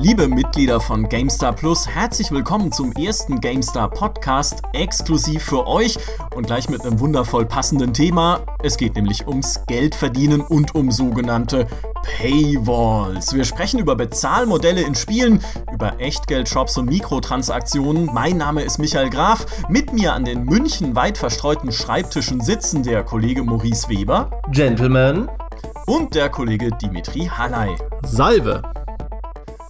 Liebe Mitglieder von GameStar Plus, herzlich willkommen zum ersten GameStar Podcast, exklusiv für euch und gleich mit einem wundervoll passenden Thema. Es geht nämlich ums Geldverdienen und um sogenannte Paywalls. Wir sprechen über Bezahlmodelle in Spielen, über Echtgeldshops und Mikrotransaktionen. Mein Name ist Michael Graf. Mit mir an den München weit verstreuten Schreibtischen sitzen der Kollege Maurice Weber. Gentleman. Und der Kollege Dimitri Halley. Salve.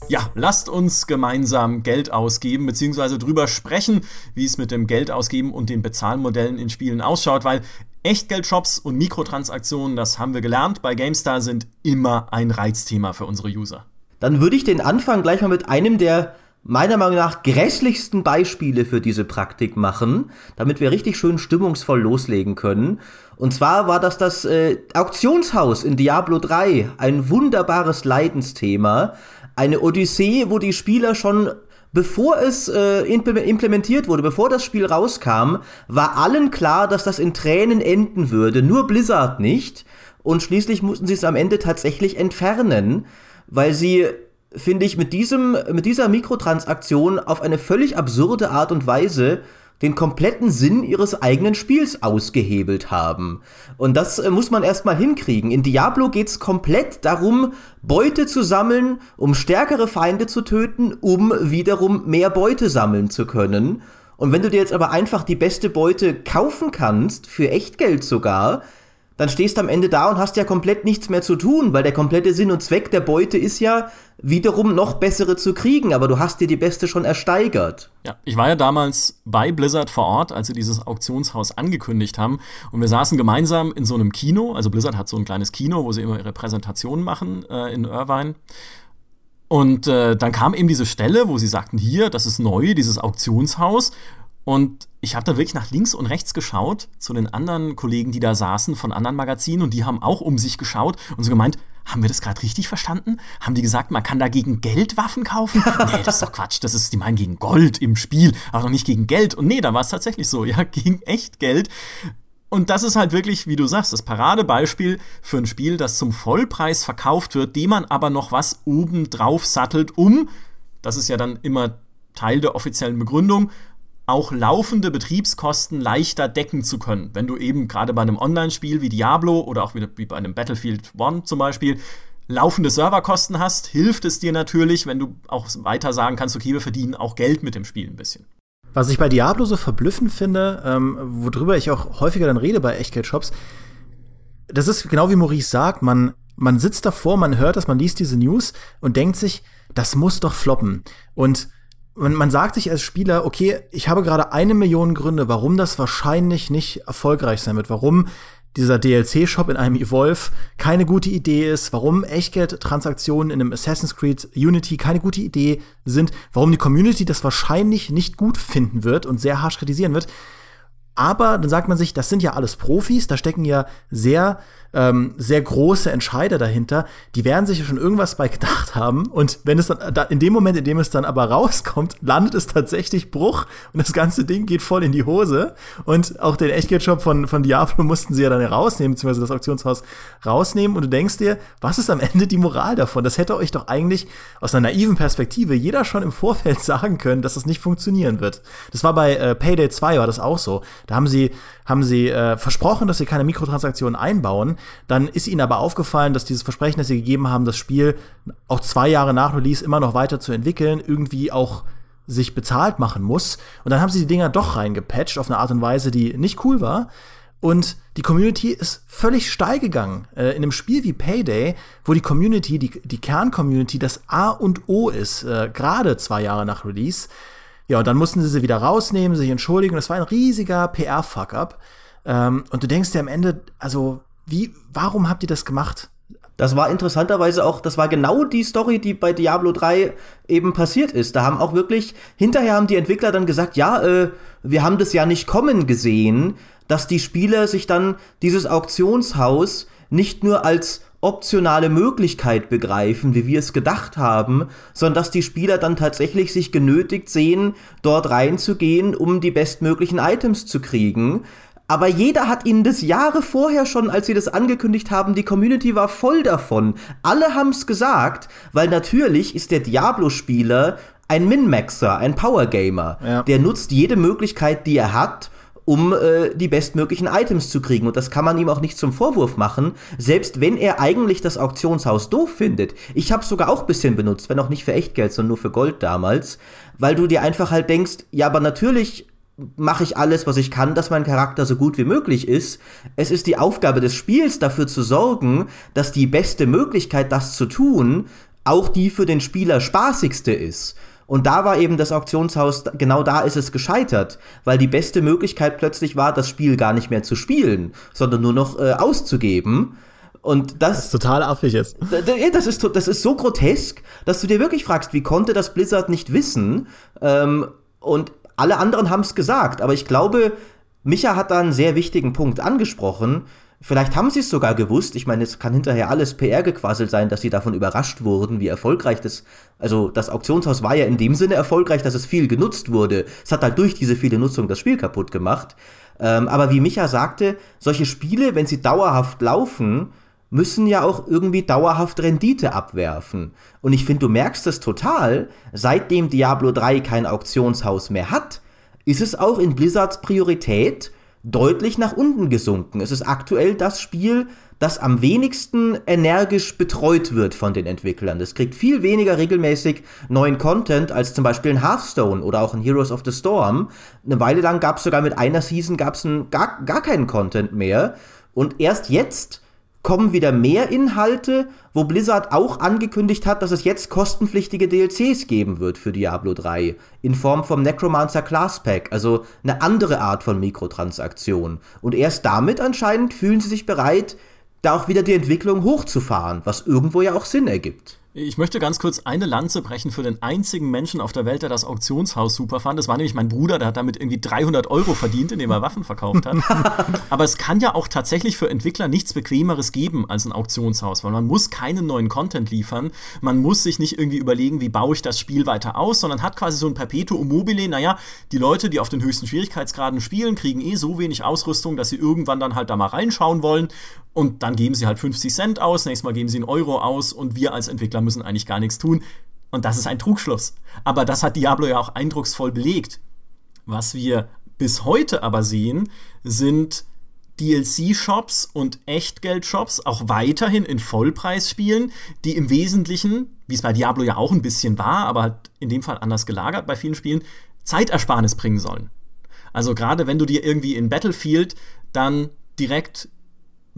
Ja, lasst uns gemeinsam Geld ausgeben, beziehungsweise drüber sprechen, wie es mit dem Geldausgeben und den Bezahlmodellen in Spielen ausschaut, weil Echtgeldshops und Mikrotransaktionen, das haben wir gelernt, bei GameStar sind immer ein Reizthema für unsere User. Dann würde ich den Anfang gleich mal mit einem der meiner Meinung nach grässlichsten Beispiele für diese Praktik machen, damit wir richtig schön stimmungsvoll loslegen können. Und zwar war das das äh, Auktionshaus in Diablo 3, ein wunderbares Leidensthema, eine Odyssee, wo die Spieler schon bevor es äh, implementiert wurde, bevor das Spiel rauskam, war allen klar, dass das in Tränen enden würde, nur Blizzard nicht. Und schließlich mussten sie es am Ende tatsächlich entfernen, weil sie, finde ich, mit, diesem, mit dieser Mikrotransaktion auf eine völlig absurde Art und Weise den kompletten Sinn ihres eigenen Spiels ausgehebelt haben. Und das äh, muss man erstmal hinkriegen. In Diablo geht's komplett darum, Beute zu sammeln, um stärkere Feinde zu töten, um wiederum mehr Beute sammeln zu können. Und wenn du dir jetzt aber einfach die beste Beute kaufen kannst, für Echtgeld sogar, dann stehst du am Ende da und hast ja komplett nichts mehr zu tun, weil der komplette Sinn und Zweck der Beute ist ja, wiederum noch bessere zu kriegen, aber du hast dir die beste schon ersteigert. Ja, ich war ja damals bei Blizzard vor Ort, als sie dieses Auktionshaus angekündigt haben und wir saßen gemeinsam in so einem Kino, also Blizzard hat so ein kleines Kino, wo sie immer ihre Präsentationen machen äh, in Irvine. Und äh, dann kam eben diese Stelle, wo sie sagten, hier, das ist neu, dieses Auktionshaus. Und ich habe da wirklich nach links und rechts geschaut zu den anderen Kollegen, die da saßen von anderen Magazinen und die haben auch um sich geschaut und so gemeint, haben wir das gerade richtig verstanden? Haben die gesagt, man kann da gegen Geld Waffen kaufen? nee, das ist doch Quatsch. Das ist, die meinen gegen Gold im Spiel, aber noch nicht gegen Geld. Und nee, da war es tatsächlich so, ja, gegen echt Geld. Und das ist halt wirklich, wie du sagst, das Paradebeispiel für ein Spiel, das zum Vollpreis verkauft wird, dem man aber noch was oben drauf sattelt, um, das ist ja dann immer Teil der offiziellen Begründung, auch laufende Betriebskosten leichter decken zu können. Wenn du eben gerade bei einem Online-Spiel wie Diablo oder auch wie bei einem Battlefield One zum Beispiel laufende Serverkosten hast, hilft es dir natürlich, wenn du auch weiter sagen kannst, okay, wir verdienen auch Geld mit dem Spiel ein bisschen. Was ich bei Diablo so verblüffend finde, ähm, worüber ich auch häufiger dann rede bei Echtgeld-Shops, das ist genau wie Maurice sagt, man, man sitzt davor, man hört das, man liest diese News und denkt sich, das muss doch floppen. Und man, man sagt sich als Spieler, okay, ich habe gerade eine Million Gründe, warum das wahrscheinlich nicht erfolgreich sein wird, warum dieser DLC-Shop in einem Evolve keine gute Idee ist, warum Echtgeld-Transaktionen in einem Assassin's Creed Unity keine gute Idee sind, warum die Community das wahrscheinlich nicht gut finden wird und sehr harsch kritisieren wird. Aber dann sagt man sich, das sind ja alles Profis, da stecken ja sehr ähm, sehr große Entscheider dahinter, die werden sich ja schon irgendwas bei gedacht haben. Und wenn es dann, da, in dem Moment, in dem es dann aber rauskommt, landet es tatsächlich Bruch und das ganze Ding geht voll in die Hose. Und auch den Echtgeldshop von, von Diablo mussten sie ja dann rausnehmen, beziehungsweise das Auktionshaus rausnehmen. Und du denkst dir, was ist am Ende die Moral davon? Das hätte euch doch eigentlich aus einer naiven Perspektive jeder schon im Vorfeld sagen können, dass das nicht funktionieren wird. Das war bei äh, Payday 2 war das auch so. Da haben sie, haben sie äh, versprochen, dass sie keine Mikrotransaktionen einbauen. Dann ist ihnen aber aufgefallen, dass dieses Versprechen, das sie gegeben haben, das Spiel auch zwei Jahre nach Release immer noch weiter zu entwickeln, irgendwie auch sich bezahlt machen muss. Und dann haben sie die Dinger doch reingepatcht auf eine Art und Weise, die nicht cool war. Und die Community ist völlig steil gegangen. Äh, in einem Spiel wie Payday, wo die Community, die, die Kern-Community, das A und O ist, äh, gerade zwei Jahre nach Release. Ja, und dann mussten sie sie wieder rausnehmen, sich entschuldigen. Das war ein riesiger PR-Fuck-up. Ähm, und du denkst dir am Ende, also wie, warum habt ihr das gemacht? Das war interessanterweise auch, das war genau die Story, die bei Diablo 3 eben passiert ist. Da haben auch wirklich, hinterher haben die Entwickler dann gesagt, ja, äh, wir haben das ja nicht kommen gesehen, dass die Spieler sich dann dieses Auktionshaus nicht nur als optionale Möglichkeit begreifen, wie wir es gedacht haben, sondern dass die Spieler dann tatsächlich sich genötigt sehen, dort reinzugehen, um die bestmöglichen Items zu kriegen aber jeder hat ihnen das Jahre vorher schon, als sie das angekündigt haben, die Community war voll davon. Alle haben's gesagt, weil natürlich ist der Diablo-Spieler ein Min-Maxer, ein Power-Gamer. Ja. Der nutzt jede Möglichkeit, die er hat, um äh, die bestmöglichen Items zu kriegen. Und das kann man ihm auch nicht zum Vorwurf machen, selbst wenn er eigentlich das Auktionshaus doof findet. Ich habe sogar auch bisschen benutzt, wenn auch nicht für Echtgeld, sondern nur für Gold damals, weil du dir einfach halt denkst, ja, aber natürlich mache ich alles, was ich kann, dass mein Charakter so gut wie möglich ist. Es ist die Aufgabe des Spiels, dafür zu sorgen, dass die beste Möglichkeit, das zu tun, auch die für den Spieler spaßigste ist. Und da war eben das Auktionshaus, genau da ist es gescheitert, weil die beste Möglichkeit plötzlich war, das Spiel gar nicht mehr zu spielen, sondern nur noch äh, auszugeben. Und das, das ist total affig jetzt. Das ist, das ist so grotesk, dass du dir wirklich fragst, wie konnte das Blizzard nicht wissen? Ähm, und alle anderen haben es gesagt, aber ich glaube, Micha hat da einen sehr wichtigen Punkt angesprochen. Vielleicht haben sie es sogar gewusst. Ich meine, es kann hinterher alles PR-Gequassel sein, dass sie davon überrascht wurden, wie erfolgreich das. Also, das Auktionshaus war ja in dem Sinne erfolgreich, dass es viel genutzt wurde. Es hat halt durch diese viele Nutzung das Spiel kaputt gemacht. Ähm, aber wie Micha sagte, solche Spiele, wenn sie dauerhaft laufen, müssen ja auch irgendwie dauerhaft Rendite abwerfen. Und ich finde, du merkst es total, seitdem Diablo 3 kein Auktionshaus mehr hat, ist es auch in Blizzards Priorität deutlich nach unten gesunken. Es ist aktuell das Spiel, das am wenigsten energisch betreut wird von den Entwicklern. Es kriegt viel weniger regelmäßig neuen Content als zum Beispiel ein Hearthstone oder auch ein Heroes of the Storm. Eine Weile lang gab es sogar mit einer Season gab's gar, gar keinen Content mehr. Und erst jetzt kommen wieder mehr Inhalte, wo Blizzard auch angekündigt hat, dass es jetzt kostenpflichtige DLCs geben wird für Diablo 3 in Form vom Necromancer Class Pack, also eine andere Art von Mikrotransaktion. Und erst damit anscheinend fühlen sie sich bereit, da auch wieder die Entwicklung hochzufahren, was irgendwo ja auch Sinn ergibt. Ich möchte ganz kurz eine Lanze brechen für den einzigen Menschen auf der Welt, der das Auktionshaus super fand. Das war nämlich mein Bruder, der hat damit irgendwie 300 Euro verdient, indem er Waffen verkauft hat. Aber es kann ja auch tatsächlich für Entwickler nichts Bequemeres geben als ein Auktionshaus, weil man muss keinen neuen Content liefern. Man muss sich nicht irgendwie überlegen, wie baue ich das Spiel weiter aus, sondern hat quasi so ein Perpetuum mobile. Naja, die Leute, die auf den höchsten Schwierigkeitsgraden spielen, kriegen eh so wenig Ausrüstung, dass sie irgendwann dann halt da mal reinschauen wollen. Und dann geben sie halt 50 Cent aus, nächstes Mal geben sie einen Euro aus und wir als Entwickler müssen eigentlich gar nichts tun. Und das ist ein Trugschluss. Aber das hat Diablo ja auch eindrucksvoll belegt. Was wir bis heute aber sehen, sind DLC-Shops und Echtgeld-Shops auch weiterhin in Vollpreisspielen, die im Wesentlichen, wie es bei Diablo ja auch ein bisschen war, aber halt in dem Fall anders gelagert bei vielen Spielen, Zeitersparnis bringen sollen. Also gerade wenn du dir irgendwie in Battlefield dann direkt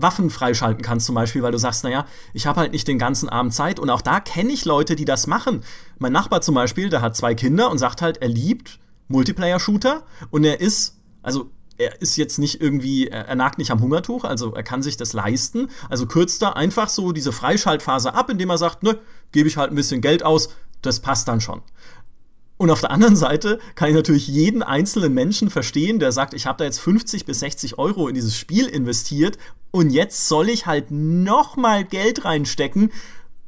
Waffen freischalten kannst, zum Beispiel, weil du sagst, naja, ich habe halt nicht den ganzen Abend Zeit. Und auch da kenne ich Leute, die das machen. Mein Nachbar zum Beispiel, der hat zwei Kinder und sagt halt, er liebt Multiplayer-Shooter und er ist, also er ist jetzt nicht irgendwie, er nagt nicht am Hungertuch, also er kann sich das leisten. Also kürzt da einfach so diese Freischaltphase ab, indem er sagt, ne, gebe ich halt ein bisschen Geld aus, das passt dann schon. Und auf der anderen Seite kann ich natürlich jeden einzelnen Menschen verstehen, der sagt, ich habe da jetzt 50 bis 60 Euro in dieses Spiel investiert und jetzt soll ich halt noch mal Geld reinstecken,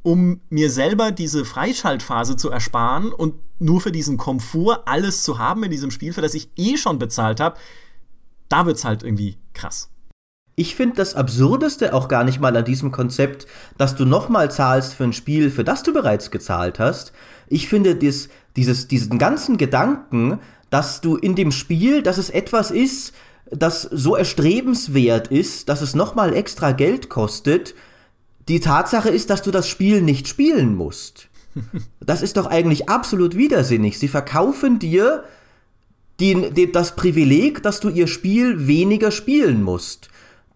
um mir selber diese Freischaltphase zu ersparen und nur für diesen Komfort alles zu haben in diesem Spiel, für das ich eh schon bezahlt habe. Da wird's halt irgendwie krass. Ich finde das Absurdeste auch gar nicht mal an diesem Konzept, dass du nochmal zahlst für ein Spiel, für das du bereits gezahlt hast. Ich finde dies, dieses, diesen ganzen Gedanken, dass du in dem Spiel, dass es etwas ist, das so erstrebenswert ist, dass es nochmal extra Geld kostet, die Tatsache ist, dass du das Spiel nicht spielen musst. Das ist doch eigentlich absolut widersinnig. Sie verkaufen dir die, die, das Privileg, dass du ihr Spiel weniger spielen musst.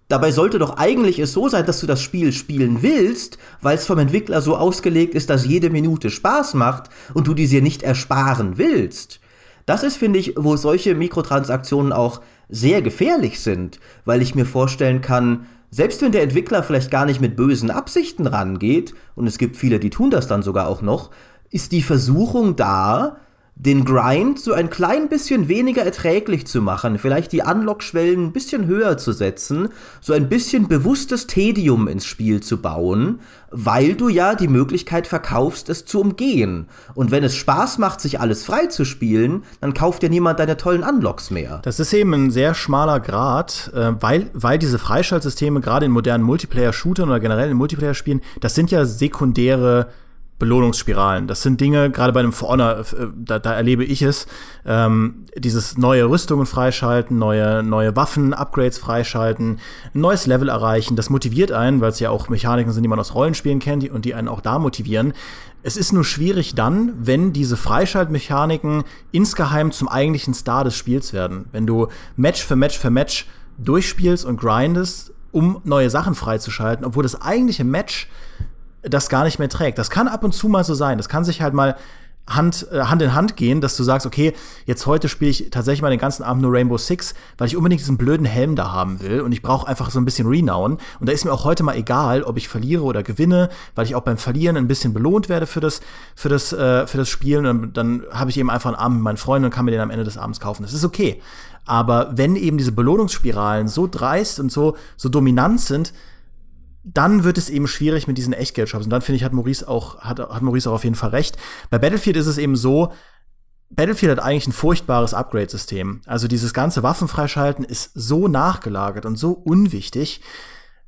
Dabei sollte doch eigentlich es so sein, dass du das Spiel spielen willst, weil es vom Entwickler so ausgelegt ist, dass jede Minute Spaß macht und du die dir nicht ersparen willst. Das ist, finde ich, wo solche Mikrotransaktionen auch sehr gefährlich sind, weil ich mir vorstellen kann, selbst wenn der Entwickler vielleicht gar nicht mit bösen Absichten rangeht, und es gibt viele, die tun das dann sogar auch noch, ist die Versuchung da, den Grind so ein klein bisschen weniger erträglich zu machen, vielleicht die Unlock-Schwellen ein bisschen höher zu setzen, so ein bisschen bewusstes Tedium ins Spiel zu bauen, weil du ja die Möglichkeit verkaufst, es zu umgehen. Und wenn es Spaß macht, sich alles frei zu spielen, dann kauft ja niemand deine tollen Unlocks mehr. Das ist eben ein sehr schmaler Grad, äh, weil, weil diese Freischaltsysteme gerade in modernen Multiplayer-Shootern oder generell in Multiplayer-Spielen, das sind ja sekundäre Belohnungsspiralen. Das sind Dinge, gerade bei einem For Honor, äh, da, da erlebe ich es, ähm, dieses neue Rüstungen freischalten, neue, neue Waffen, Upgrades freischalten, ein neues Level erreichen. Das motiviert einen, weil es ja auch Mechaniken sind, die man aus Rollenspielen kennt und die einen auch da motivieren. Es ist nur schwierig dann, wenn diese Freischaltmechaniken insgeheim zum eigentlichen Star des Spiels werden. Wenn du Match für Match für Match durchspielst und grindest, um neue Sachen freizuschalten, obwohl das eigentliche Match das gar nicht mehr trägt. Das kann ab und zu mal so sein. Das kann sich halt mal Hand, äh, Hand in Hand gehen, dass du sagst, okay, jetzt heute spiele ich tatsächlich mal den ganzen Abend nur Rainbow Six, weil ich unbedingt diesen blöden Helm da haben will und ich brauche einfach so ein bisschen Renown. Und da ist mir auch heute mal egal, ob ich verliere oder gewinne, weil ich auch beim Verlieren ein bisschen belohnt werde für das, für das, äh, für das Spielen. Und dann habe ich eben einfach einen Abend mit meinen Freunden und kann mir den am Ende des Abends kaufen. Das ist okay. Aber wenn eben diese Belohnungsspiralen so dreist und so, so dominant sind, dann wird es eben schwierig mit diesen Echtgeldshops. Und dann finde ich, hat Maurice auch, hat, hat Maurice auch auf jeden Fall recht. Bei Battlefield ist es eben so, Battlefield hat eigentlich ein furchtbares Upgrade-System. Also dieses ganze Waffenfreischalten ist so nachgelagert und so unwichtig.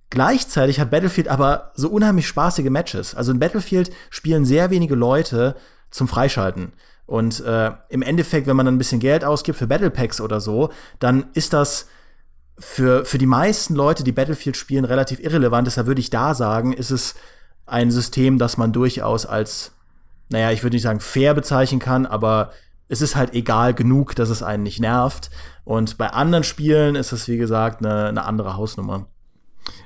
Gleichzeitig hat Battlefield aber so unheimlich spaßige Matches. Also in Battlefield spielen sehr wenige Leute zum Freischalten. Und äh, im Endeffekt, wenn man dann ein bisschen Geld ausgibt für Battle Packs oder so, dann ist das für, für die meisten Leute, die Battlefield spielen, relativ irrelevant. Deshalb würde ich da sagen, ist es ein System, das man durchaus als, naja, ich würde nicht sagen fair bezeichnen kann, aber es ist halt egal genug, dass es einen nicht nervt. Und bei anderen Spielen ist es, wie gesagt, eine, eine andere Hausnummer.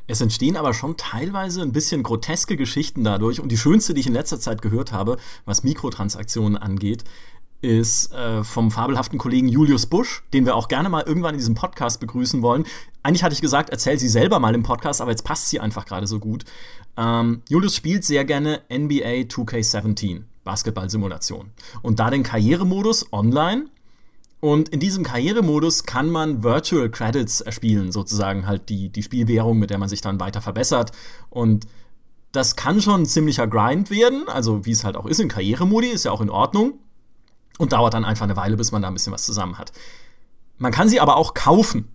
Es entstehen aber schon teilweise ein bisschen groteske Geschichten dadurch. Und die schönste, die ich in letzter Zeit gehört habe, was Mikrotransaktionen angeht, ist äh, vom fabelhaften Kollegen Julius Busch, den wir auch gerne mal irgendwann in diesem Podcast begrüßen wollen. Eigentlich hatte ich gesagt, erzähl sie selber mal im Podcast, aber jetzt passt sie einfach gerade so gut. Ähm, Julius spielt sehr gerne NBA 2K17, Basketball-Simulation. Und da den Karrieremodus online. Und in diesem Karrieremodus kann man Virtual Credits erspielen, sozusagen halt die, die Spielwährung, mit der man sich dann weiter verbessert. Und das kann schon ein ziemlicher Grind werden, also wie es halt auch ist in Karrieremodi, ist ja auch in Ordnung und dauert dann einfach eine Weile, bis man da ein bisschen was zusammen hat. Man kann sie aber auch kaufen.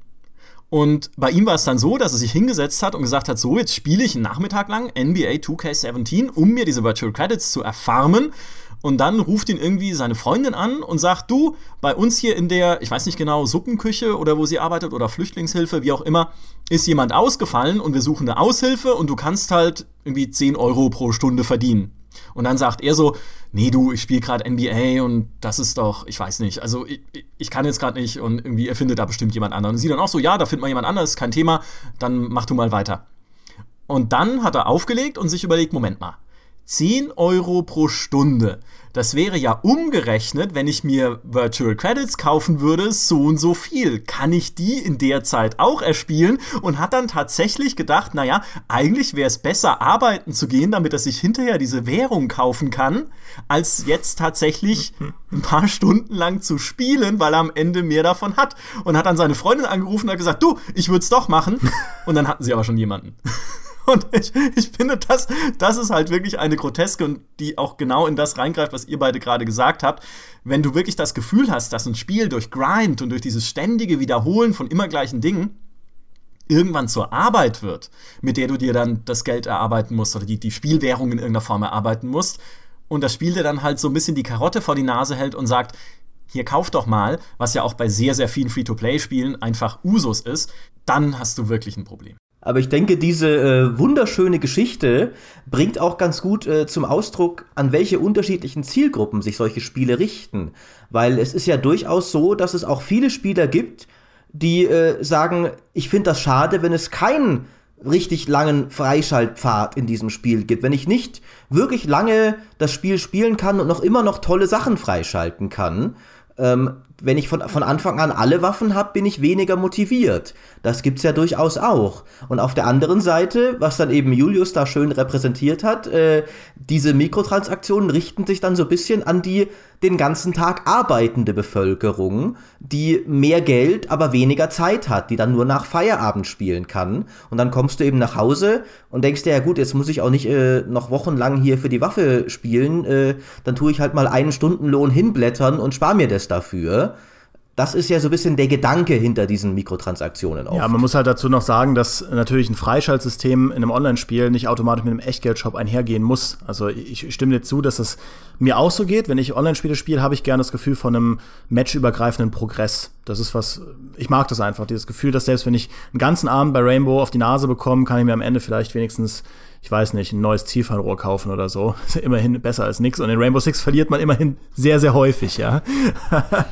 Und bei ihm war es dann so, dass er sich hingesetzt hat und gesagt hat, so, jetzt spiele ich einen Nachmittag lang NBA 2K17, um mir diese Virtual Credits zu erfarmen. Und dann ruft ihn irgendwie seine Freundin an und sagt, du, bei uns hier in der, ich weiß nicht genau, Suppenküche oder wo sie arbeitet oder Flüchtlingshilfe, wie auch immer, ist jemand ausgefallen und wir suchen eine Aushilfe und du kannst halt irgendwie 10 Euro pro Stunde verdienen. Und dann sagt er so, nee du, ich spiele gerade NBA und das ist doch, ich weiß nicht, also ich, ich kann jetzt gerade nicht und irgendwie er findet da bestimmt jemand anderen. Und sie dann auch so, ja, da findet man jemand anderes, kein Thema, dann mach du mal weiter. Und dann hat er aufgelegt und sich überlegt, Moment mal, 10 Euro pro Stunde. Das wäre ja umgerechnet, wenn ich mir Virtual Credits kaufen würde, so und so viel. Kann ich die in der Zeit auch erspielen? Und hat dann tatsächlich gedacht, naja, eigentlich wäre es besser, arbeiten zu gehen, damit er sich hinterher diese Währung kaufen kann, als jetzt tatsächlich ein paar Stunden lang zu spielen, weil er am Ende mehr davon hat. Und hat dann seine Freundin angerufen und hat gesagt, du, ich würde es doch machen. Und dann hatten sie aber schon jemanden. Und ich, ich finde, das, das ist halt wirklich eine Groteske und die auch genau in das reingreift, was ihr beide gerade gesagt habt. Wenn du wirklich das Gefühl hast, dass ein Spiel durch Grind und durch dieses ständige Wiederholen von immer gleichen Dingen irgendwann zur Arbeit wird, mit der du dir dann das Geld erarbeiten musst oder die, die Spielwährung in irgendeiner Form erarbeiten musst, und das Spiel dir dann halt so ein bisschen die Karotte vor die Nase hält und sagt, hier kauf doch mal, was ja auch bei sehr, sehr vielen Free-to-Play-Spielen einfach Usus ist, dann hast du wirklich ein Problem. Aber ich denke, diese äh, wunderschöne Geschichte bringt auch ganz gut äh, zum Ausdruck, an welche unterschiedlichen Zielgruppen sich solche Spiele richten. Weil es ist ja durchaus so, dass es auch viele Spieler gibt, die äh, sagen, ich finde das schade, wenn es keinen richtig langen Freischaltpfad in diesem Spiel gibt. Wenn ich nicht wirklich lange das Spiel spielen kann und noch immer noch tolle Sachen freischalten kann, ähm, wenn ich von, von Anfang an alle Waffen habe, bin ich weniger motiviert. Das gibt's ja durchaus auch. Und auf der anderen Seite, was dann eben Julius da schön repräsentiert hat, äh, diese Mikrotransaktionen richten sich dann so ein bisschen an die den ganzen Tag arbeitende Bevölkerung, die mehr Geld, aber weniger Zeit hat, die dann nur nach Feierabend spielen kann. Und dann kommst du eben nach Hause und denkst dir, ja gut, jetzt muss ich auch nicht äh, noch wochenlang hier für die Waffe spielen, äh, dann tue ich halt mal einen Stundenlohn hinblättern und spare mir das dafür. Das ist ja so ein bisschen der Gedanke hinter diesen Mikrotransaktionen auch. Ja, man muss halt dazu noch sagen, dass natürlich ein Freischaltsystem in einem Online-Spiel nicht automatisch mit einem Echtgeldshop einhergehen muss. Also ich stimme dir zu, dass es mir auch so geht. Wenn ich Online-Spiele spiele, habe ich gerne das Gefühl von einem matchübergreifenden Progress. Das ist was, ich mag das einfach, dieses Gefühl, dass selbst wenn ich einen ganzen Abend bei Rainbow auf die Nase bekomme, kann ich mir am Ende vielleicht wenigstens ich weiß nicht, ein neues Zielfernrohr kaufen oder so. Ist immerhin besser als nichts. Und in Rainbow Six verliert man immerhin sehr, sehr häufig, ja.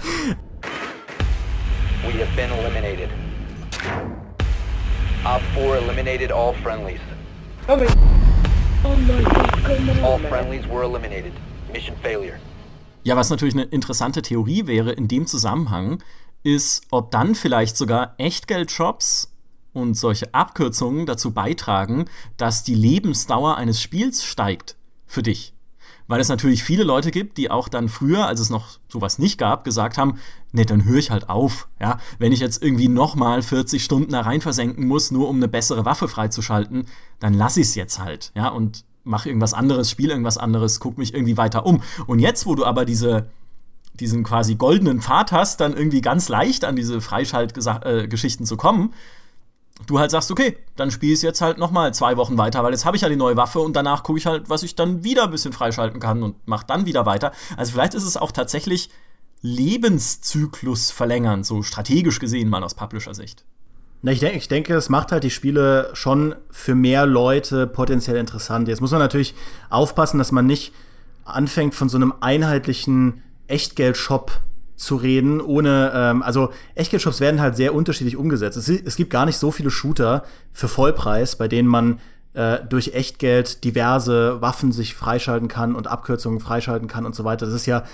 We have been eliminated. Op 4 eliminated all friendlies. Okay. All friendlies were eliminated. Mission failure. Ja, was natürlich eine interessante Theorie wäre in dem Zusammenhang, ist, ob dann vielleicht sogar Echtgeldshops und solche Abkürzungen dazu beitragen, dass die Lebensdauer eines Spiels steigt für dich weil es natürlich viele Leute gibt, die auch dann früher, als es noch sowas nicht gab, gesagt haben, nee, dann höre ich halt auf. Ja, wenn ich jetzt irgendwie nochmal 40 Stunden da rein versenken muss, nur um eine bessere Waffe freizuschalten, dann lass ich es jetzt halt. Ja, und mach irgendwas anderes, spiele irgendwas anderes, guck mich irgendwie weiter um. Und jetzt, wo du aber diese diesen quasi goldenen Pfad hast, dann irgendwie ganz leicht an diese Freischaltgeschichten äh, zu kommen, du halt sagst, okay, dann spiele ich jetzt halt nochmal zwei Wochen weiter, weil jetzt habe ich ja die neue Waffe und danach gucke ich halt, was ich dann wieder ein bisschen freischalten kann und mache dann wieder weiter. Also vielleicht ist es auch tatsächlich Lebenszyklus verlängern, so strategisch gesehen mal aus Publisher-Sicht. Ich, denke, ich denke, es macht halt die Spiele schon für mehr Leute potenziell interessant. Jetzt muss man natürlich aufpassen, dass man nicht anfängt von so einem einheitlichen Echtgeld-Shop zu reden, ohne, ähm, also Echtgeldshops werden halt sehr unterschiedlich umgesetzt. Es, es, gibt gar nicht so viele Shooter für Vollpreis, bei denen man äh, durch Echtgeld diverse Waffen sich freischalten kann und Abkürzungen freischalten kann und so weiter. Das ist ja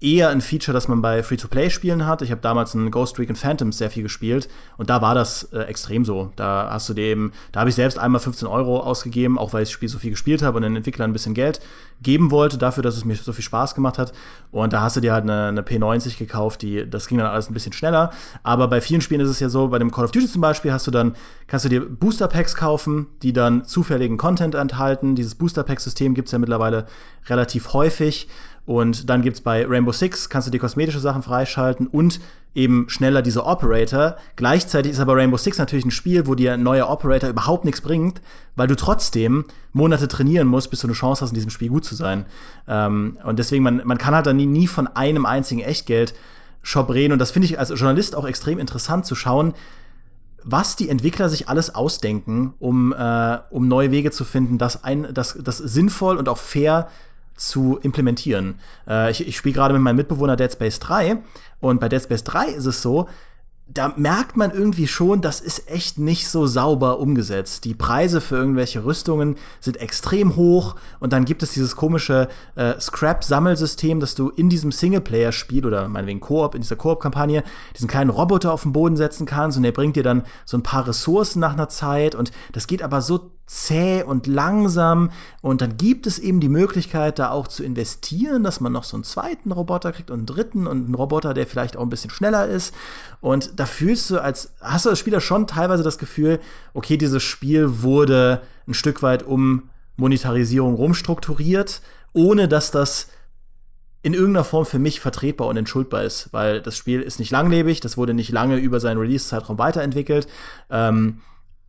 eher ein Feature, das man bei Free-to-Play-Spielen hat. Ich habe damals in Ghost Recon Phantoms sehr viel gespielt und da war das äh, extrem so. Da hast du dem, da habe ich selbst einmal 15 Euro ausgegeben, auch weil ich das Spiel so viel gespielt habe und den Entwicklern ein bisschen Geld geben wollte dafür, dass es mir so viel Spaß gemacht hat. Und da hast du dir halt eine, eine P90 gekauft, die, das ging dann alles ein bisschen schneller. Aber bei vielen Spielen ist es ja so, bei dem Call of Duty zum Beispiel hast du dann, kannst du dir Booster Packs kaufen, die dann zufälligen Content enthalten. Dieses Booster Pack System gibt es ja mittlerweile relativ häufig. Und dann gibt's bei Rainbow Six, kannst du die kosmetische Sachen freischalten und eben schneller diese Operator. Gleichzeitig ist aber Rainbow Six natürlich ein Spiel, wo dir ein neuer Operator überhaupt nichts bringt, weil du trotzdem Monate trainieren musst, bis du eine Chance hast, in diesem Spiel gut zu sein. Ähm, und deswegen, man, man kann halt dann nie, nie von einem einzigen Echtgeld-Shop reden. Und das finde ich als Journalist auch extrem interessant zu schauen, was die Entwickler sich alles ausdenken, um, äh, um neue Wege zu finden, das, ein, das, das sinnvoll und auch fair zu implementieren. Äh, ich ich spiele gerade mit meinem Mitbewohner Dead Space 3 und bei Dead Space 3 ist es so, da merkt man irgendwie schon, das ist echt nicht so sauber umgesetzt. Die Preise für irgendwelche Rüstungen sind extrem hoch und dann gibt es dieses komische äh, Scrap-Sammelsystem, dass du in diesem Singleplayer-Spiel oder meinetwegen Koop, in dieser Koop-Kampagne, diesen kleinen Roboter auf den Boden setzen kannst und der bringt dir dann so ein paar Ressourcen nach einer Zeit und das geht aber so zäh und langsam. Und dann gibt es eben die Möglichkeit, da auch zu investieren, dass man noch so einen zweiten Roboter kriegt und einen dritten und einen Roboter, der vielleicht auch ein bisschen schneller ist. Und da fühlst du als, hast du als Spieler schon teilweise das Gefühl, okay, dieses Spiel wurde ein Stück weit um Monetarisierung rumstrukturiert, ohne dass das in irgendeiner Form für mich vertretbar und entschuldbar ist, weil das Spiel ist nicht langlebig, das wurde nicht lange über seinen Release-Zeitraum weiterentwickelt. Ähm,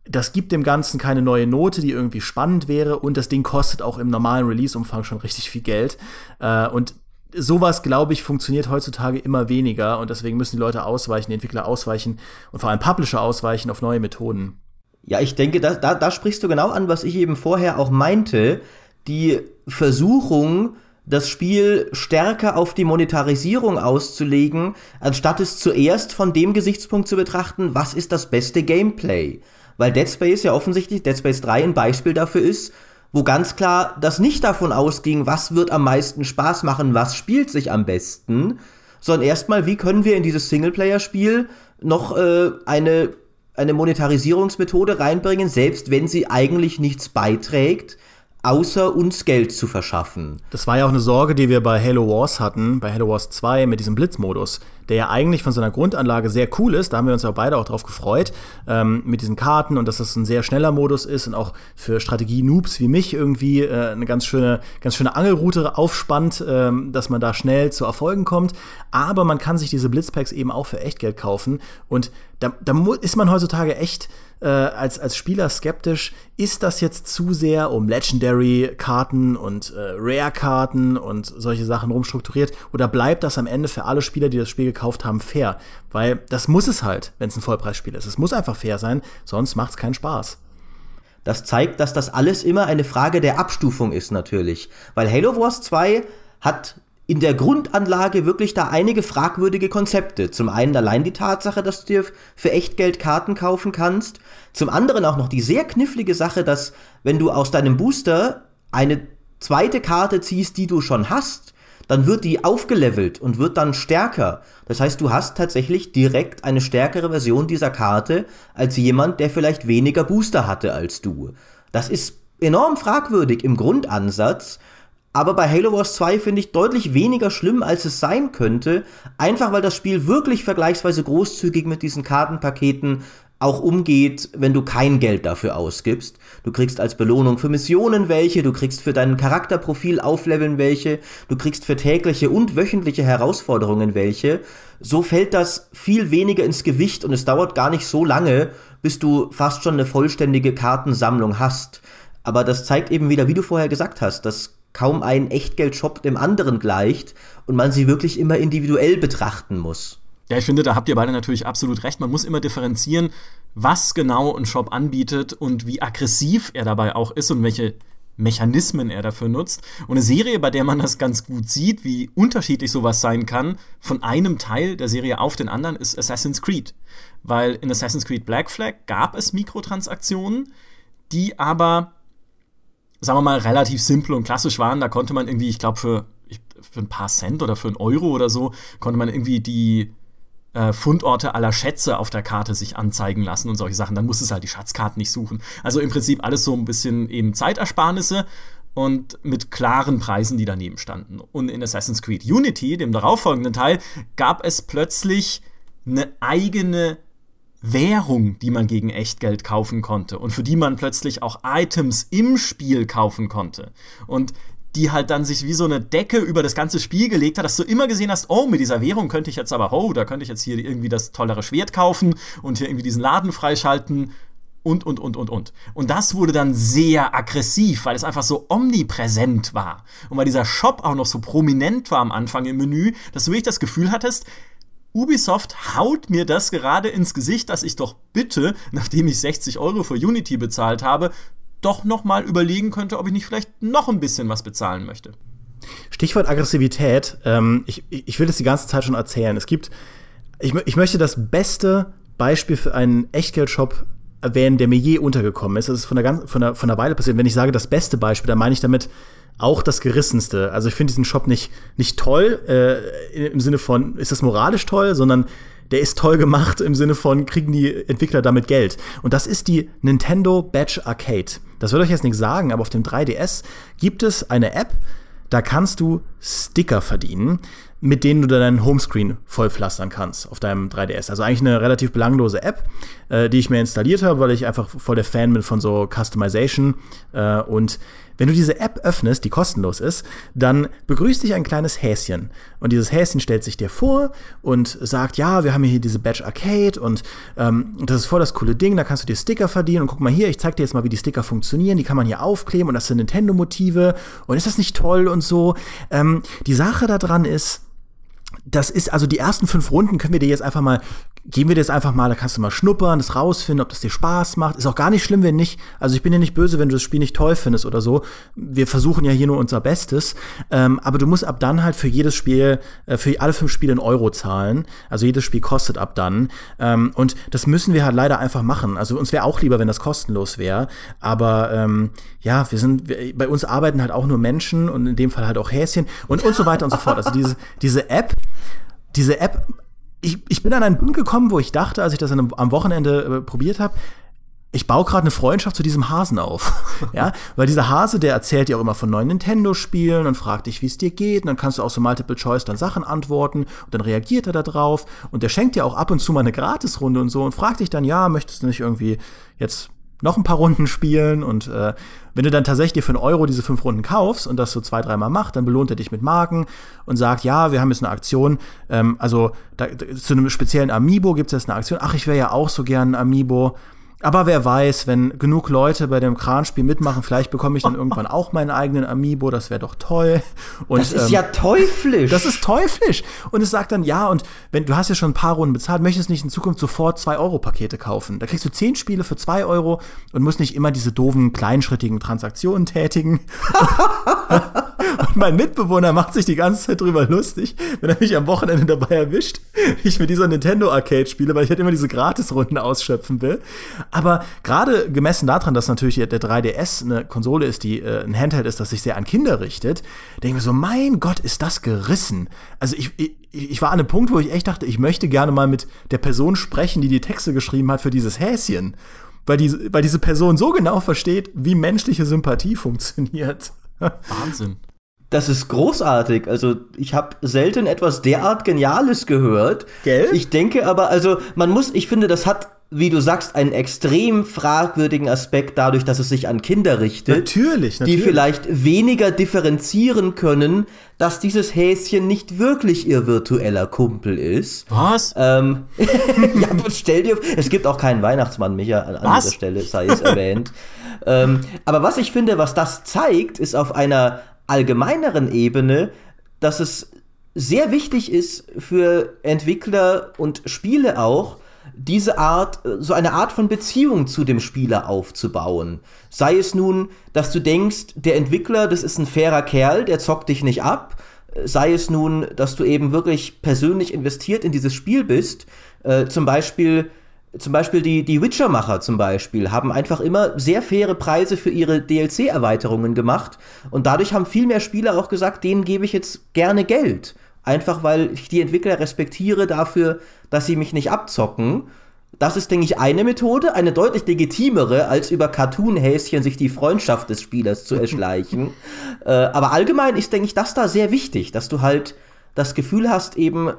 das gibt dem Ganzen keine neue Note, die irgendwie spannend wäre und das Ding kostet auch im normalen Release-Umfang schon richtig viel Geld. Äh, und sowas, glaube ich, funktioniert heutzutage immer weniger und deswegen müssen die Leute ausweichen, die Entwickler ausweichen und vor allem Publisher ausweichen auf neue Methoden. Ja, ich denke, da, da, da sprichst du genau an, was ich eben vorher auch meinte. Die Versuchung, das Spiel stärker auf die Monetarisierung auszulegen, anstatt es zuerst von dem Gesichtspunkt zu betrachten, was ist das beste Gameplay. Weil Dead Space ja offensichtlich, Dead Space 3 ein Beispiel dafür ist, wo ganz klar das nicht davon ausging, was wird am meisten Spaß machen, was spielt sich am besten, sondern erstmal, wie können wir in dieses Singleplayer-Spiel noch äh, eine, eine Monetarisierungsmethode reinbringen, selbst wenn sie eigentlich nichts beiträgt, außer uns Geld zu verschaffen. Das war ja auch eine Sorge, die wir bei Halo Wars hatten, bei Halo Wars 2 mit diesem Blitzmodus, der ja eigentlich von seiner Grundanlage sehr cool ist. Da haben wir uns ja beide auch drauf gefreut, ähm, mit diesen Karten und dass das ein sehr schneller Modus ist und auch für Strategie-Noobs wie mich irgendwie äh, eine ganz schöne, ganz schöne Angelroute aufspannt, äh, dass man da schnell zu Erfolgen kommt. Aber man kann sich diese Blitzpacks eben auch für Echtgeld kaufen und da, da ist man heutzutage echt äh, als, als Spieler skeptisch, ist das jetzt zu sehr um Legendary-Karten und äh, Rare-Karten und solche Sachen rumstrukturiert oder bleibt das am Ende für alle Spieler, die das Spiel gekauft haben, fair? Weil das muss es halt, wenn es ein Vollpreisspiel ist. Es muss einfach fair sein, sonst macht es keinen Spaß. Das zeigt, dass das alles immer eine Frage der Abstufung ist natürlich. Weil Halo Wars 2 hat in der Grundanlage wirklich da einige fragwürdige Konzepte. Zum einen allein die Tatsache, dass du dir für Echtgeld Karten kaufen kannst. Zum anderen auch noch die sehr knifflige Sache, dass wenn du aus deinem Booster eine zweite Karte ziehst, die du schon hast, dann wird die aufgelevelt und wird dann stärker. Das heißt, du hast tatsächlich direkt eine stärkere Version dieser Karte als jemand, der vielleicht weniger Booster hatte als du. Das ist enorm fragwürdig im Grundansatz aber bei Halo Wars 2 finde ich deutlich weniger schlimm, als es sein könnte, einfach weil das Spiel wirklich vergleichsweise großzügig mit diesen Kartenpaketen auch umgeht, wenn du kein Geld dafür ausgibst. Du kriegst als Belohnung für Missionen welche, du kriegst für dein Charakterprofil aufleveln welche, du kriegst für tägliche und wöchentliche Herausforderungen welche. So fällt das viel weniger ins Gewicht und es dauert gar nicht so lange, bis du fast schon eine vollständige Kartensammlung hast. Aber das zeigt eben wieder, wie du vorher gesagt hast, dass kaum ein Echtgeldshop dem anderen gleicht und man sie wirklich immer individuell betrachten muss. Ja, ich finde, da habt ihr beide natürlich absolut recht. Man muss immer differenzieren, was genau ein Shop anbietet und wie aggressiv er dabei auch ist und welche Mechanismen er dafür nutzt. Und eine Serie, bei der man das ganz gut sieht, wie unterschiedlich sowas sein kann, von einem Teil der Serie auf den anderen, ist Assassin's Creed. Weil in Assassin's Creed Black Flag gab es Mikrotransaktionen, die aber sagen wir mal, relativ simpel und klassisch waren. Da konnte man irgendwie, ich glaube, für, für ein paar Cent oder für einen Euro oder so, konnte man irgendwie die äh, Fundorte aller Schätze auf der Karte sich anzeigen lassen und solche Sachen. Dann musste es halt die Schatzkarten nicht suchen. Also im Prinzip alles so ein bisschen eben Zeitersparnisse und mit klaren Preisen, die daneben standen. Und in Assassin's Creed Unity, dem darauffolgenden Teil, gab es plötzlich eine eigene Währung, die man gegen Echtgeld kaufen konnte und für die man plötzlich auch Items im Spiel kaufen konnte. Und die halt dann sich wie so eine Decke über das ganze Spiel gelegt hat, dass du immer gesehen hast, oh, mit dieser Währung könnte ich jetzt aber, oh, da könnte ich jetzt hier irgendwie das tollere Schwert kaufen und hier irgendwie diesen Laden freischalten und, und, und, und, und. Und das wurde dann sehr aggressiv, weil es einfach so omnipräsent war. Und weil dieser Shop auch noch so prominent war am Anfang im Menü, dass du wirklich das Gefühl hattest, Ubisoft haut mir das gerade ins Gesicht, dass ich doch bitte, nachdem ich 60 Euro für Unity bezahlt habe, doch noch mal überlegen könnte, ob ich nicht vielleicht noch ein bisschen was bezahlen möchte. Stichwort Aggressivität. Ähm, ich, ich will das die ganze Zeit schon erzählen. Es gibt, ich, ich möchte das beste Beispiel für einen Echtgeldshop erwähnen, der mir je untergekommen ist. Das ist von der, ganz, von der, von der Weile passiert. Wenn ich sage das beste Beispiel, dann meine ich damit auch das Gerissenste. Also ich finde diesen Shop nicht, nicht toll äh, im Sinne von, ist das moralisch toll, sondern der ist toll gemacht im Sinne von, kriegen die Entwickler damit Geld. Und das ist die Nintendo Batch Arcade. Das wird euch jetzt nichts sagen, aber auf dem 3DS gibt es eine App, da kannst du Sticker verdienen, mit denen du deinen Homescreen vollpflastern kannst auf deinem 3DS. Also eigentlich eine relativ belanglose App, äh, die ich mir installiert habe, weil ich einfach voll der Fan bin von so Customization. Äh, und wenn du diese App öffnest, die kostenlos ist, dann begrüßt dich ein kleines Häschen. Und dieses Häschen stellt sich dir vor und sagt, ja, wir haben hier diese Badge Arcade und ähm, das ist voll das coole Ding, da kannst du dir Sticker verdienen und guck mal hier, ich zeig dir jetzt mal, wie die Sticker funktionieren, die kann man hier aufkleben und das sind Nintendo-Motive und ist das nicht toll und so. Ähm, die Sache daran ist, das ist also die ersten fünf Runden können wir dir jetzt einfach mal geben wir dir das einfach mal, da kannst du mal schnuppern, das rausfinden, ob das dir Spaß macht. Ist auch gar nicht schlimm, wenn nicht. Also ich bin dir nicht böse, wenn du das Spiel nicht toll findest oder so. Wir versuchen ja hier nur unser Bestes. Ähm, aber du musst ab dann halt für jedes Spiel, äh, für alle fünf Spiele einen Euro zahlen. Also jedes Spiel kostet ab dann. Ähm, und das müssen wir halt leider einfach machen. Also uns wäre auch lieber, wenn das kostenlos wäre. Aber ähm, ja, wir sind, wir, bei uns arbeiten halt auch nur Menschen und in dem Fall halt auch Häschen und, und so weiter und so fort. Also diese, diese App diese App, ich, ich bin an einen Punkt gekommen, wo ich dachte, als ich das am Wochenende äh, probiert habe, ich baue gerade eine Freundschaft zu diesem Hasen auf. ja, weil dieser Hase, der erzählt dir auch immer von neuen Nintendo-Spielen und fragt dich, wie es dir geht. Und dann kannst du auch so Multiple Choice dann Sachen antworten und dann reagiert er da drauf. Und der schenkt dir auch ab und zu mal eine Gratisrunde und so und fragt dich dann, ja, möchtest du nicht irgendwie jetzt noch ein paar Runden spielen und äh, wenn du dann tatsächlich für einen Euro diese fünf Runden kaufst und das so zwei, dreimal macht, dann belohnt er dich mit Marken und sagt, ja, wir haben jetzt eine Aktion, ähm, also da, zu einem speziellen Amiibo gibt es jetzt eine Aktion, ach, ich wäre ja auch so gern ein Amiibo aber wer weiß, wenn genug Leute bei dem Kranspiel mitmachen, vielleicht bekomme ich dann irgendwann auch meinen eigenen Amiibo, das wäre doch toll. Und, das ist ähm, ja teuflisch. Das ist teuflisch. Und es sagt dann, ja, und wenn du hast ja schon ein paar Runden bezahlt, möchtest du nicht in Zukunft sofort 2-Euro-Pakete kaufen. Da kriegst du 10 Spiele für 2 Euro und musst nicht immer diese doofen, kleinschrittigen Transaktionen tätigen. und mein Mitbewohner macht sich die ganze Zeit drüber lustig, wenn er mich am Wochenende dabei erwischt, wie ich mit dieser Nintendo Arcade spiele, weil ich halt immer diese Gratisrunden ausschöpfen will. Aber gerade gemessen daran, dass natürlich der 3DS eine Konsole ist, die äh, ein Handheld ist, das sich sehr an Kinder richtet, denke ich mir so, mein Gott, ist das gerissen. Also ich, ich, ich war an einem Punkt, wo ich echt dachte, ich möchte gerne mal mit der Person sprechen, die die Texte geschrieben hat für dieses Häschen. Weil, die, weil diese Person so genau versteht, wie menschliche Sympathie funktioniert. Wahnsinn. Das ist großartig. Also, ich habe selten etwas derart Geniales gehört. Gell? Ich denke aber, also, man muss, ich finde, das hat wie du sagst, einen extrem fragwürdigen Aspekt dadurch, dass es sich an Kinder richtet. Natürlich, natürlich. Die vielleicht weniger differenzieren können, dass dieses Häschen nicht wirklich ihr virtueller Kumpel ist. Was? Ähm, ja, stell dir, es gibt auch keinen Weihnachtsmann, Micha, an, an dieser Stelle sei es erwähnt. ähm, aber was ich finde, was das zeigt, ist auf einer allgemeineren Ebene, dass es sehr wichtig ist für Entwickler und Spiele auch, diese Art, so eine Art von Beziehung zu dem Spieler aufzubauen. Sei es nun, dass du denkst, der Entwickler, das ist ein fairer Kerl, der zockt dich nicht ab. Sei es nun, dass du eben wirklich persönlich investiert in dieses Spiel bist. Äh, zum Beispiel, zum Beispiel die, die Witcher-Macher zum Beispiel haben einfach immer sehr faire Preise für ihre DLC-Erweiterungen gemacht. Und dadurch haben viel mehr Spieler auch gesagt, denen gebe ich jetzt gerne Geld. Einfach weil ich die Entwickler respektiere dafür, dass sie mich nicht abzocken. Das ist, denke ich, eine Methode, eine deutlich legitimere, als über Cartoon-Häschen sich die Freundschaft des Spielers zu erschleichen. äh, aber allgemein ist, denke ich, das da sehr wichtig, dass du halt das Gefühl hast, eben,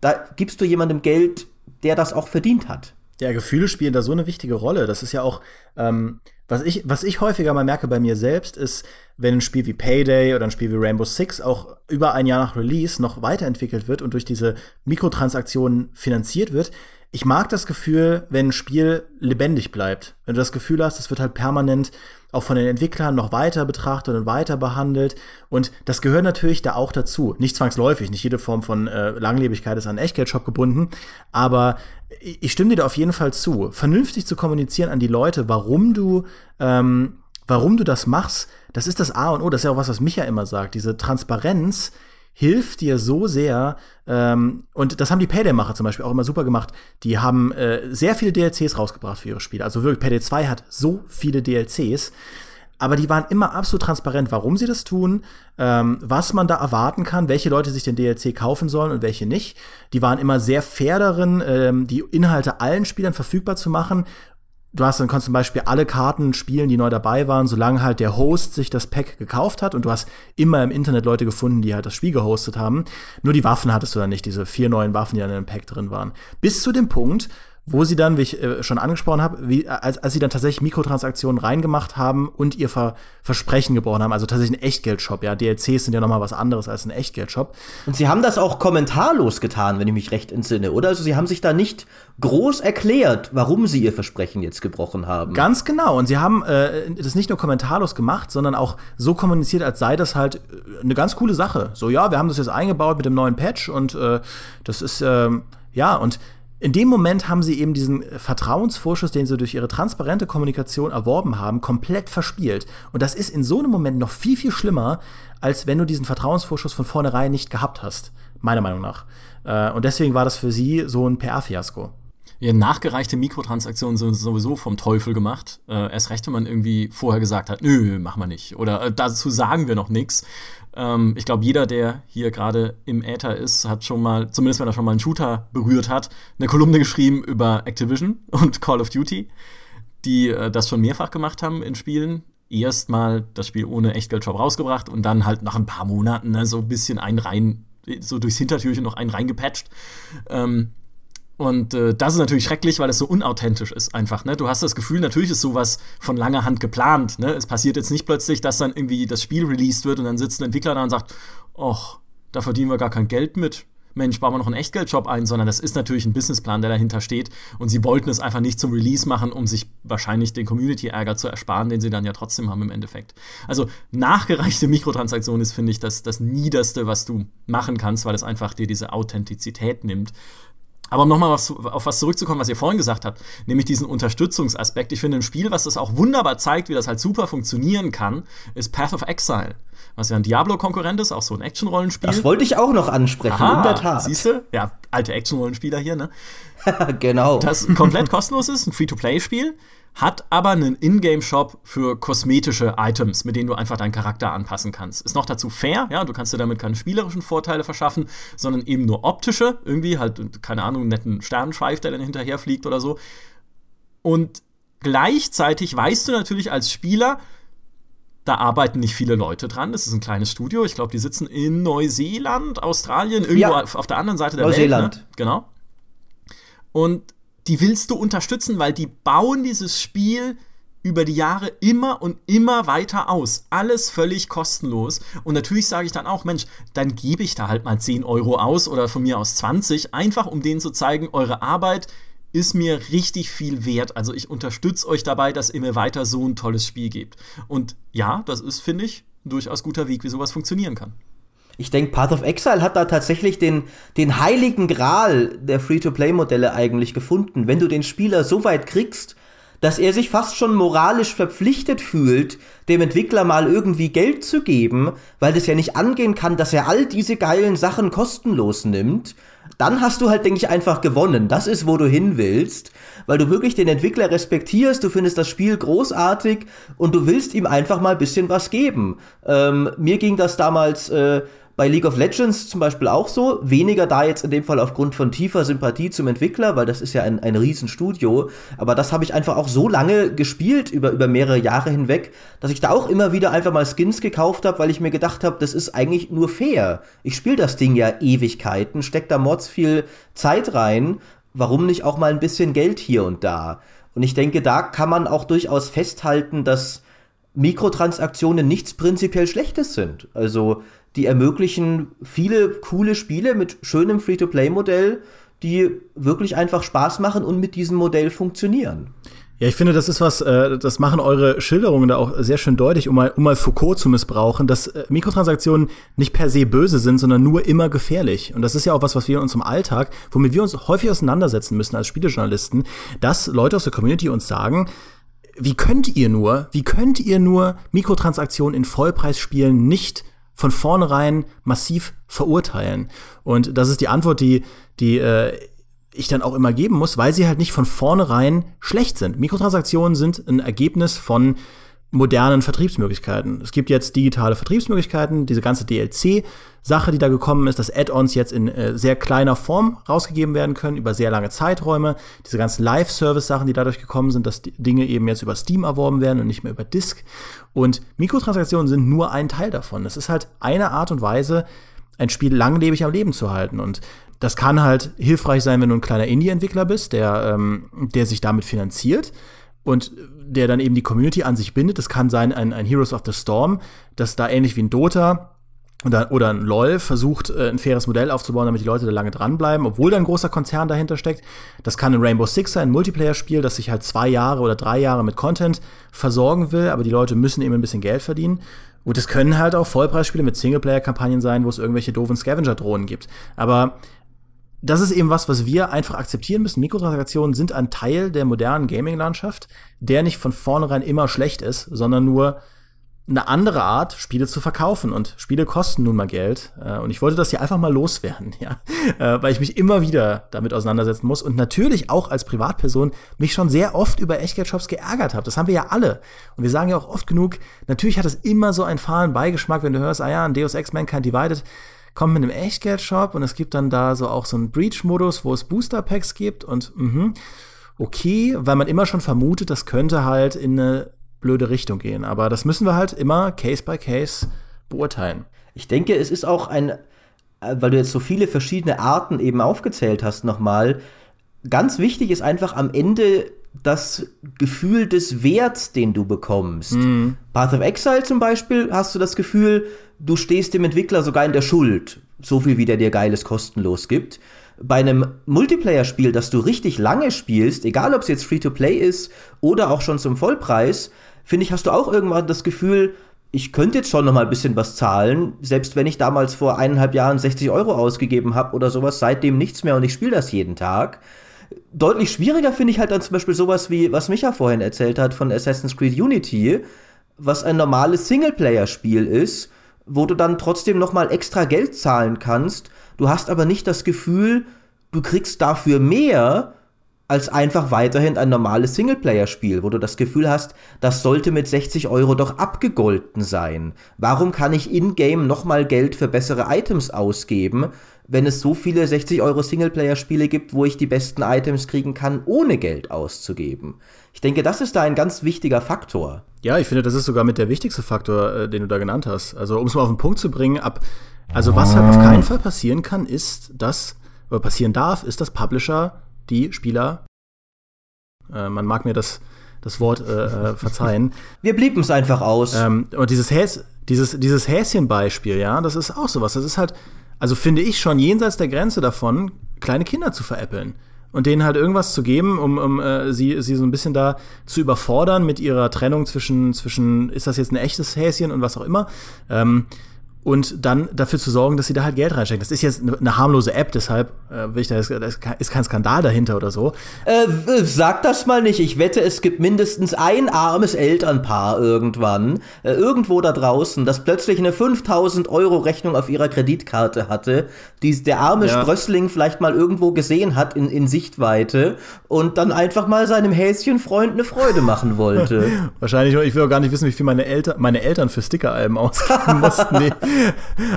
da gibst du jemandem Geld, der das auch verdient hat. Ja, Gefühle spielen da so eine wichtige Rolle. Das ist ja auch, ähm, was ich, was ich häufiger mal merke bei mir selbst, ist, wenn ein Spiel wie Payday oder ein Spiel wie Rainbow Six auch über ein Jahr nach Release noch weiterentwickelt wird und durch diese Mikrotransaktionen finanziert wird. Ich mag das Gefühl, wenn ein Spiel lebendig bleibt. Wenn du das Gefühl hast, es wird halt permanent auch von den Entwicklern noch weiter betrachtet und weiter behandelt. Und das gehört natürlich da auch dazu. Nicht zwangsläufig, nicht jede Form von äh, Langlebigkeit ist an Echtgeldshop gebunden. Aber ich stimme dir da auf jeden Fall zu. Vernünftig zu kommunizieren an die Leute, warum du, ähm, warum du das machst, das ist das A und O. Das ist ja auch was, was Micha immer sagt. Diese Transparenz hilft dir so sehr. Ähm, und das haben die Payday-Macher zum Beispiel auch immer super gemacht. Die haben äh, sehr viele DLCs rausgebracht für ihre Spiele. Also wirklich, Payday 2 hat so viele DLCs. Aber die waren immer absolut transparent, warum sie das tun, ähm, was man da erwarten kann, welche Leute sich den DLC kaufen sollen und welche nicht. Die waren immer sehr fair darin, ähm, die Inhalte allen Spielern verfügbar zu machen du hast dann kannst zum Beispiel alle Karten spielen, die neu dabei waren, solange halt der Host sich das Pack gekauft hat und du hast immer im Internet Leute gefunden, die halt das Spiel gehostet haben. Nur die Waffen hattest du dann nicht, diese vier neuen Waffen, die dann in dem Pack drin waren. Bis zu dem Punkt, wo sie dann, wie ich äh, schon angesprochen habe, wie, als, als sie dann tatsächlich Mikrotransaktionen reingemacht haben und ihr Ver Versprechen gebrochen haben, also tatsächlich ein Echtgeldshop, ja, DLCs sind ja nochmal was anderes als ein Echtgeldshop. Und sie haben das auch kommentarlos getan, wenn ich mich recht entsinne, oder? Also sie haben sich da nicht groß erklärt, warum sie ihr Versprechen jetzt gebrochen haben. Ganz genau, und sie haben äh, das nicht nur kommentarlos gemacht, sondern auch so kommuniziert, als sei das halt äh, eine ganz coole Sache. So, ja, wir haben das jetzt eingebaut mit dem neuen Patch und äh, das ist, äh, ja, und in dem Moment haben sie eben diesen Vertrauensvorschuss, den sie durch ihre transparente Kommunikation erworben haben, komplett verspielt. Und das ist in so einem Moment noch viel, viel schlimmer, als wenn du diesen Vertrauensvorschuss von vornherein nicht gehabt hast. Meiner Meinung nach. Äh, und deswegen war das für sie so ein PR-Fiasko. Ja, nachgereichte Mikrotransaktionen sind sowieso vom Teufel gemacht. Äh, erst recht, wenn man irgendwie vorher gesagt hat, nö, machen wir nicht. Oder äh, dazu sagen wir noch nichts. Ähm, ich glaube, jeder, der hier gerade im Äther ist, hat schon mal, zumindest wenn er schon mal einen Shooter berührt hat, eine Kolumne geschrieben über Activision und Call of Duty, die äh, das schon mehrfach gemacht haben in Spielen. Erst mal das Spiel ohne Echtgeldshop rausgebracht und dann halt nach ein paar Monaten ne, so ein bisschen einen rein, so durchs Hintertürchen noch einen reingepatcht. Ähm, und äh, das ist natürlich schrecklich, weil es so unauthentisch ist einfach. Ne? Du hast das Gefühl, natürlich ist sowas von langer Hand geplant. Ne? Es passiert jetzt nicht plötzlich, dass dann irgendwie das Spiel released wird und dann sitzt ein Entwickler da und sagt, ach, da verdienen wir gar kein Geld mit. Mensch, bauen wir noch einen Echtgeldshop ein, sondern das ist natürlich ein Businessplan, der dahinter steht. Und sie wollten es einfach nicht zum Release machen, um sich wahrscheinlich den Community-Ärger zu ersparen, den sie dann ja trotzdem haben im Endeffekt. Also nachgereichte Mikrotransaktion ist, finde ich, das, das Niederste, was du machen kannst, weil es einfach dir diese Authentizität nimmt. Aber um nochmal auf was zurückzukommen, was ihr vorhin gesagt habt, nämlich diesen Unterstützungsaspekt. Ich finde, ein Spiel, was das auch wunderbar zeigt, wie das halt super funktionieren kann, ist Path of Exile. Was ja ein Diablo-Konkurrent ist, auch so ein Action-Rollenspiel. Das wollte ich auch noch ansprechen, Aha, in der Tat. Siehst du? Ja, alte Action-Rollenspieler hier, ne? genau. Das komplett kostenlos ist, ein Free-to-Play-Spiel hat aber einen Ingame-Shop für kosmetische Items, mit denen du einfach deinen Charakter anpassen kannst. Ist noch dazu fair, ja, du kannst dir damit keine spielerischen Vorteile verschaffen, sondern eben nur optische, irgendwie halt, keine Ahnung, einen netten Sternenschweif, der dann hinterher fliegt oder so. Und gleichzeitig weißt du natürlich als Spieler, da arbeiten nicht viele Leute dran. Das ist ein kleines Studio. Ich glaube, die sitzen in Neuseeland, Australien, irgendwo ja. auf der anderen Seite der Neuseeland. Welt. Ne? Genau. Und die willst du unterstützen, weil die bauen dieses Spiel über die Jahre immer und immer weiter aus. Alles völlig kostenlos. Und natürlich sage ich dann auch, Mensch, dann gebe ich da halt mal 10 Euro aus oder von mir aus 20, einfach um denen zu zeigen, eure Arbeit ist mir richtig viel wert. Also ich unterstütze euch dabei, dass ihr mir weiter so ein tolles Spiel gebt. Und ja, das ist, finde ich, ein durchaus guter Weg, wie sowas funktionieren kann. Ich denke, Path of Exile hat da tatsächlich den, den heiligen Gral der Free-to-Play-Modelle eigentlich gefunden. Wenn du den Spieler so weit kriegst, dass er sich fast schon moralisch verpflichtet fühlt, dem Entwickler mal irgendwie Geld zu geben, weil das ja nicht angehen kann, dass er all diese geilen Sachen kostenlos nimmt, dann hast du halt, denke ich, einfach gewonnen. Das ist, wo du hin willst, weil du wirklich den Entwickler respektierst, du findest das Spiel großartig und du willst ihm einfach mal ein bisschen was geben. Ähm, mir ging das damals äh, bei League of Legends zum Beispiel auch so. Weniger da jetzt in dem Fall aufgrund von tiefer Sympathie zum Entwickler, weil das ist ja ein, ein Riesenstudio. Aber das habe ich einfach auch so lange gespielt, über, über mehrere Jahre hinweg, dass ich da auch immer wieder einfach mal Skins gekauft habe, weil ich mir gedacht habe, das ist eigentlich nur fair. Ich spiele das Ding ja Ewigkeiten, steck da mords viel Zeit rein. Warum nicht auch mal ein bisschen Geld hier und da? Und ich denke, da kann man auch durchaus festhalten, dass Mikrotransaktionen nichts prinzipiell Schlechtes sind. Also die ermöglichen viele coole Spiele mit schönem Free-to-Play-Modell, die wirklich einfach Spaß machen und mit diesem Modell funktionieren. Ja, ich finde, das ist was, äh, das machen eure Schilderungen da auch sehr schön deutlich, um mal, um mal Foucault zu missbrauchen, dass äh, Mikrotransaktionen nicht per se böse sind, sondern nur immer gefährlich. Und das ist ja auch was, was wir in unserem Alltag, womit wir uns häufig auseinandersetzen müssen als Spielejournalisten, dass Leute aus der Community uns sagen, wie könnt ihr nur, wie könnt ihr nur Mikrotransaktionen in Vollpreisspielen nicht von vornherein massiv verurteilen. Und das ist die Antwort, die, die äh, ich dann auch immer geben muss, weil sie halt nicht von vornherein schlecht sind. Mikrotransaktionen sind ein Ergebnis von modernen Vertriebsmöglichkeiten. Es gibt jetzt digitale Vertriebsmöglichkeiten, diese ganze DLC-Sache, die da gekommen ist, dass Add-ons jetzt in äh, sehr kleiner Form rausgegeben werden können, über sehr lange Zeiträume, diese ganzen Live-Service-Sachen, die dadurch gekommen sind, dass Dinge eben jetzt über Steam erworben werden und nicht mehr über Disk. Und Mikrotransaktionen sind nur ein Teil davon. Das ist halt eine Art und Weise, ein Spiel langlebig am Leben zu halten. Und das kann halt hilfreich sein, wenn du ein kleiner Indie-Entwickler bist, der, ähm, der sich damit finanziert und der dann eben die Community an sich bindet. Das kann sein ein, ein Heroes of the Storm, das da ähnlich wie ein Dota oder, oder ein LOL versucht, äh, ein faires Modell aufzubauen, damit die Leute da lange dranbleiben, obwohl da ein großer Konzern dahinter steckt. Das kann ein Rainbow Six sein, ein Multiplayer-Spiel, das sich halt zwei Jahre oder drei Jahre mit Content versorgen will, aber die Leute müssen eben ein bisschen Geld verdienen. Und es können halt auch Vollpreisspiele mit Singleplayer-Kampagnen sein, wo es irgendwelche doofen Scavenger-Drohnen gibt. Aber das ist eben was, was wir einfach akzeptieren müssen. Mikrotransaktionen sind ein Teil der modernen Gaming-Landschaft, der nicht von vornherein immer schlecht ist, sondern nur eine andere Art, Spiele zu verkaufen. Und Spiele kosten nun mal Geld. Äh, und ich wollte das hier einfach mal loswerden, ja. Äh, weil ich mich immer wieder damit auseinandersetzen muss. Und natürlich auch als Privatperson mich schon sehr oft über Echtgeldshops geärgert habe. Das haben wir ja alle. Und wir sagen ja auch oft genug, natürlich hat es immer so einen fahlen Beigeschmack, wenn du hörst, ah ja, ein Deus Ex Mankind Divided kommt mit einem Echtgeldshop und es gibt dann da so auch so einen Breach-Modus, wo es Booster-Packs gibt und mhm, okay, weil man immer schon vermutet, das könnte halt in eine blöde Richtung gehen. Aber das müssen wir halt immer Case by Case beurteilen. Ich denke, es ist auch ein, äh, weil du jetzt so viele verschiedene Arten eben aufgezählt hast nochmal, ganz wichtig ist einfach am Ende das Gefühl des Werts, den du bekommst. Mhm. Path of Exile zum Beispiel hast du das Gefühl, du stehst dem Entwickler sogar in der Schuld, so viel wie der dir Geiles kostenlos gibt. Bei einem Multiplayer-Spiel, das du richtig lange spielst, egal ob es jetzt Free-to-Play ist oder auch schon zum Vollpreis, finde ich, hast du auch irgendwann das Gefühl, ich könnte jetzt schon noch mal ein bisschen was zahlen, selbst wenn ich damals vor eineinhalb Jahren 60 Euro ausgegeben habe oder sowas, seitdem nichts mehr und ich spiele das jeden Tag. Deutlich schwieriger finde ich halt dann zum Beispiel sowas wie, was Micha vorhin erzählt hat von Assassin's Creed Unity, was ein normales Singleplayer-Spiel ist, wo du dann trotzdem noch mal extra Geld zahlen kannst. Du hast aber nicht das Gefühl, du kriegst dafür mehr, als einfach weiterhin ein normales Singleplayer-Spiel, wo du das Gefühl hast, das sollte mit 60 Euro doch abgegolten sein. Warum kann ich in-game nochmal Geld für bessere Items ausgeben, wenn es so viele 60 Euro Singleplayer-Spiele gibt, wo ich die besten Items kriegen kann, ohne Geld auszugeben? Ich denke, das ist da ein ganz wichtiger Faktor. Ja, ich finde, das ist sogar mit der wichtigste Faktor, äh, den du da genannt hast. Also, um es mal auf den Punkt zu bringen, ab, also was halt auf keinen Fall passieren kann, ist, dass, oder passieren darf, ist, dass Publisher die Spieler, äh, man mag mir das, das Wort äh, äh verzeihen. Wir blieben es einfach aus. Ähm, und dieses, Häs dieses, dieses Häschen-Beispiel, ja, das ist auch sowas. Das ist halt, also finde ich schon jenseits der Grenze davon, kleine Kinder zu veräppeln und denen halt irgendwas zu geben, um, um äh, sie, sie so ein bisschen da zu überfordern mit ihrer Trennung zwischen, zwischen ist das jetzt ein echtes Häschen und was auch immer. Ähm, und dann dafür zu sorgen, dass sie da halt Geld reinstecken. Das ist jetzt eine harmlose App, deshalb äh, will ich da, da ist kein Skandal dahinter oder so. Äh, sag das mal nicht. Ich wette, es gibt mindestens ein armes Elternpaar irgendwann, äh, irgendwo da draußen, das plötzlich eine 5000 Euro Rechnung auf ihrer Kreditkarte hatte, die der arme ja. Sprössling vielleicht mal irgendwo gesehen hat in, in Sichtweite und dann einfach mal seinem Häschenfreund eine Freude machen wollte. Wahrscheinlich, ich will auch gar nicht wissen, wie viel meine Eltern, meine Eltern für Stickeralben ausgeben mussten.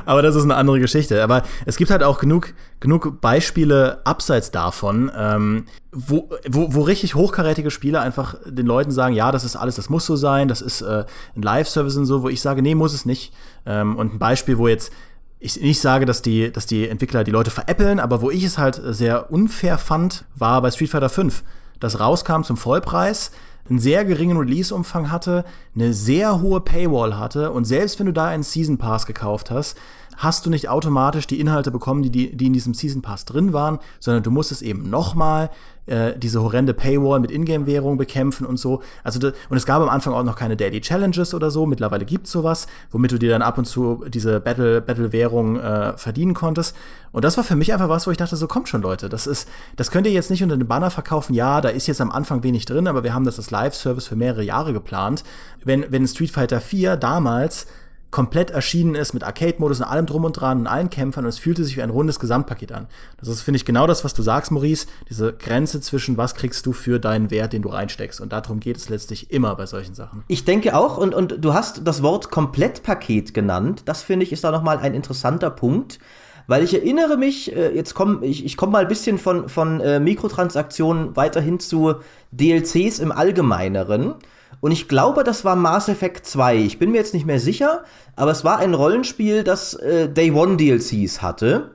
Aber das ist eine andere Geschichte. Aber es gibt halt auch genug, genug Beispiele abseits davon, ähm, wo, wo, wo richtig hochkarätige Spiele einfach den Leuten sagen, ja, das ist alles, das muss so sein, das ist äh, ein Live-Service und so, wo ich sage, nee, muss es nicht. Ähm, und ein Beispiel, wo jetzt ich nicht sage, dass die, dass die Entwickler die Leute veräppeln, aber wo ich es halt sehr unfair fand, war bei Street Fighter 5. Das rauskam zum Vollpreis, einen sehr geringen Release-Umfang hatte, eine sehr hohe Paywall hatte und selbst wenn du da einen Season Pass gekauft hast, hast du nicht automatisch die Inhalte bekommen, die, die, die in diesem Season Pass drin waren, sondern du musstest eben nochmal äh, diese horrende Paywall mit Ingame-Währung bekämpfen und so. Also und es gab am Anfang auch noch keine Daily Challenges oder so. Mittlerweile gibt's sowas, womit du dir dann ab und zu diese Battle Battle Währung äh, verdienen konntest. Und das war für mich einfach was, wo ich dachte, so kommt schon Leute, das ist, das könnt ihr jetzt nicht unter den Banner verkaufen. Ja, da ist jetzt am Anfang wenig drin, aber wir haben das als Live-Service für mehrere Jahre geplant. Wenn wenn Street Fighter 4 damals komplett erschienen ist mit Arcade-Modus und allem drum und dran und allen Kämpfern und es fühlte sich wie ein rundes Gesamtpaket an. Das ist, finde ich, genau das, was du sagst, Maurice, diese Grenze zwischen was kriegst du für deinen Wert, den du reinsteckst. Und darum geht es letztlich immer bei solchen Sachen. Ich denke auch, und, und du hast das Wort Komplettpaket genannt. Das finde ich ist da nochmal ein interessanter Punkt. Weil ich erinnere mich, äh, jetzt komme ich, ich komme mal ein bisschen von, von äh, Mikrotransaktionen weiterhin zu DLCs im Allgemeineren. Und ich glaube, das war Mass Effect 2. Ich bin mir jetzt nicht mehr sicher, aber es war ein Rollenspiel, das äh, Day One DLCs hatte.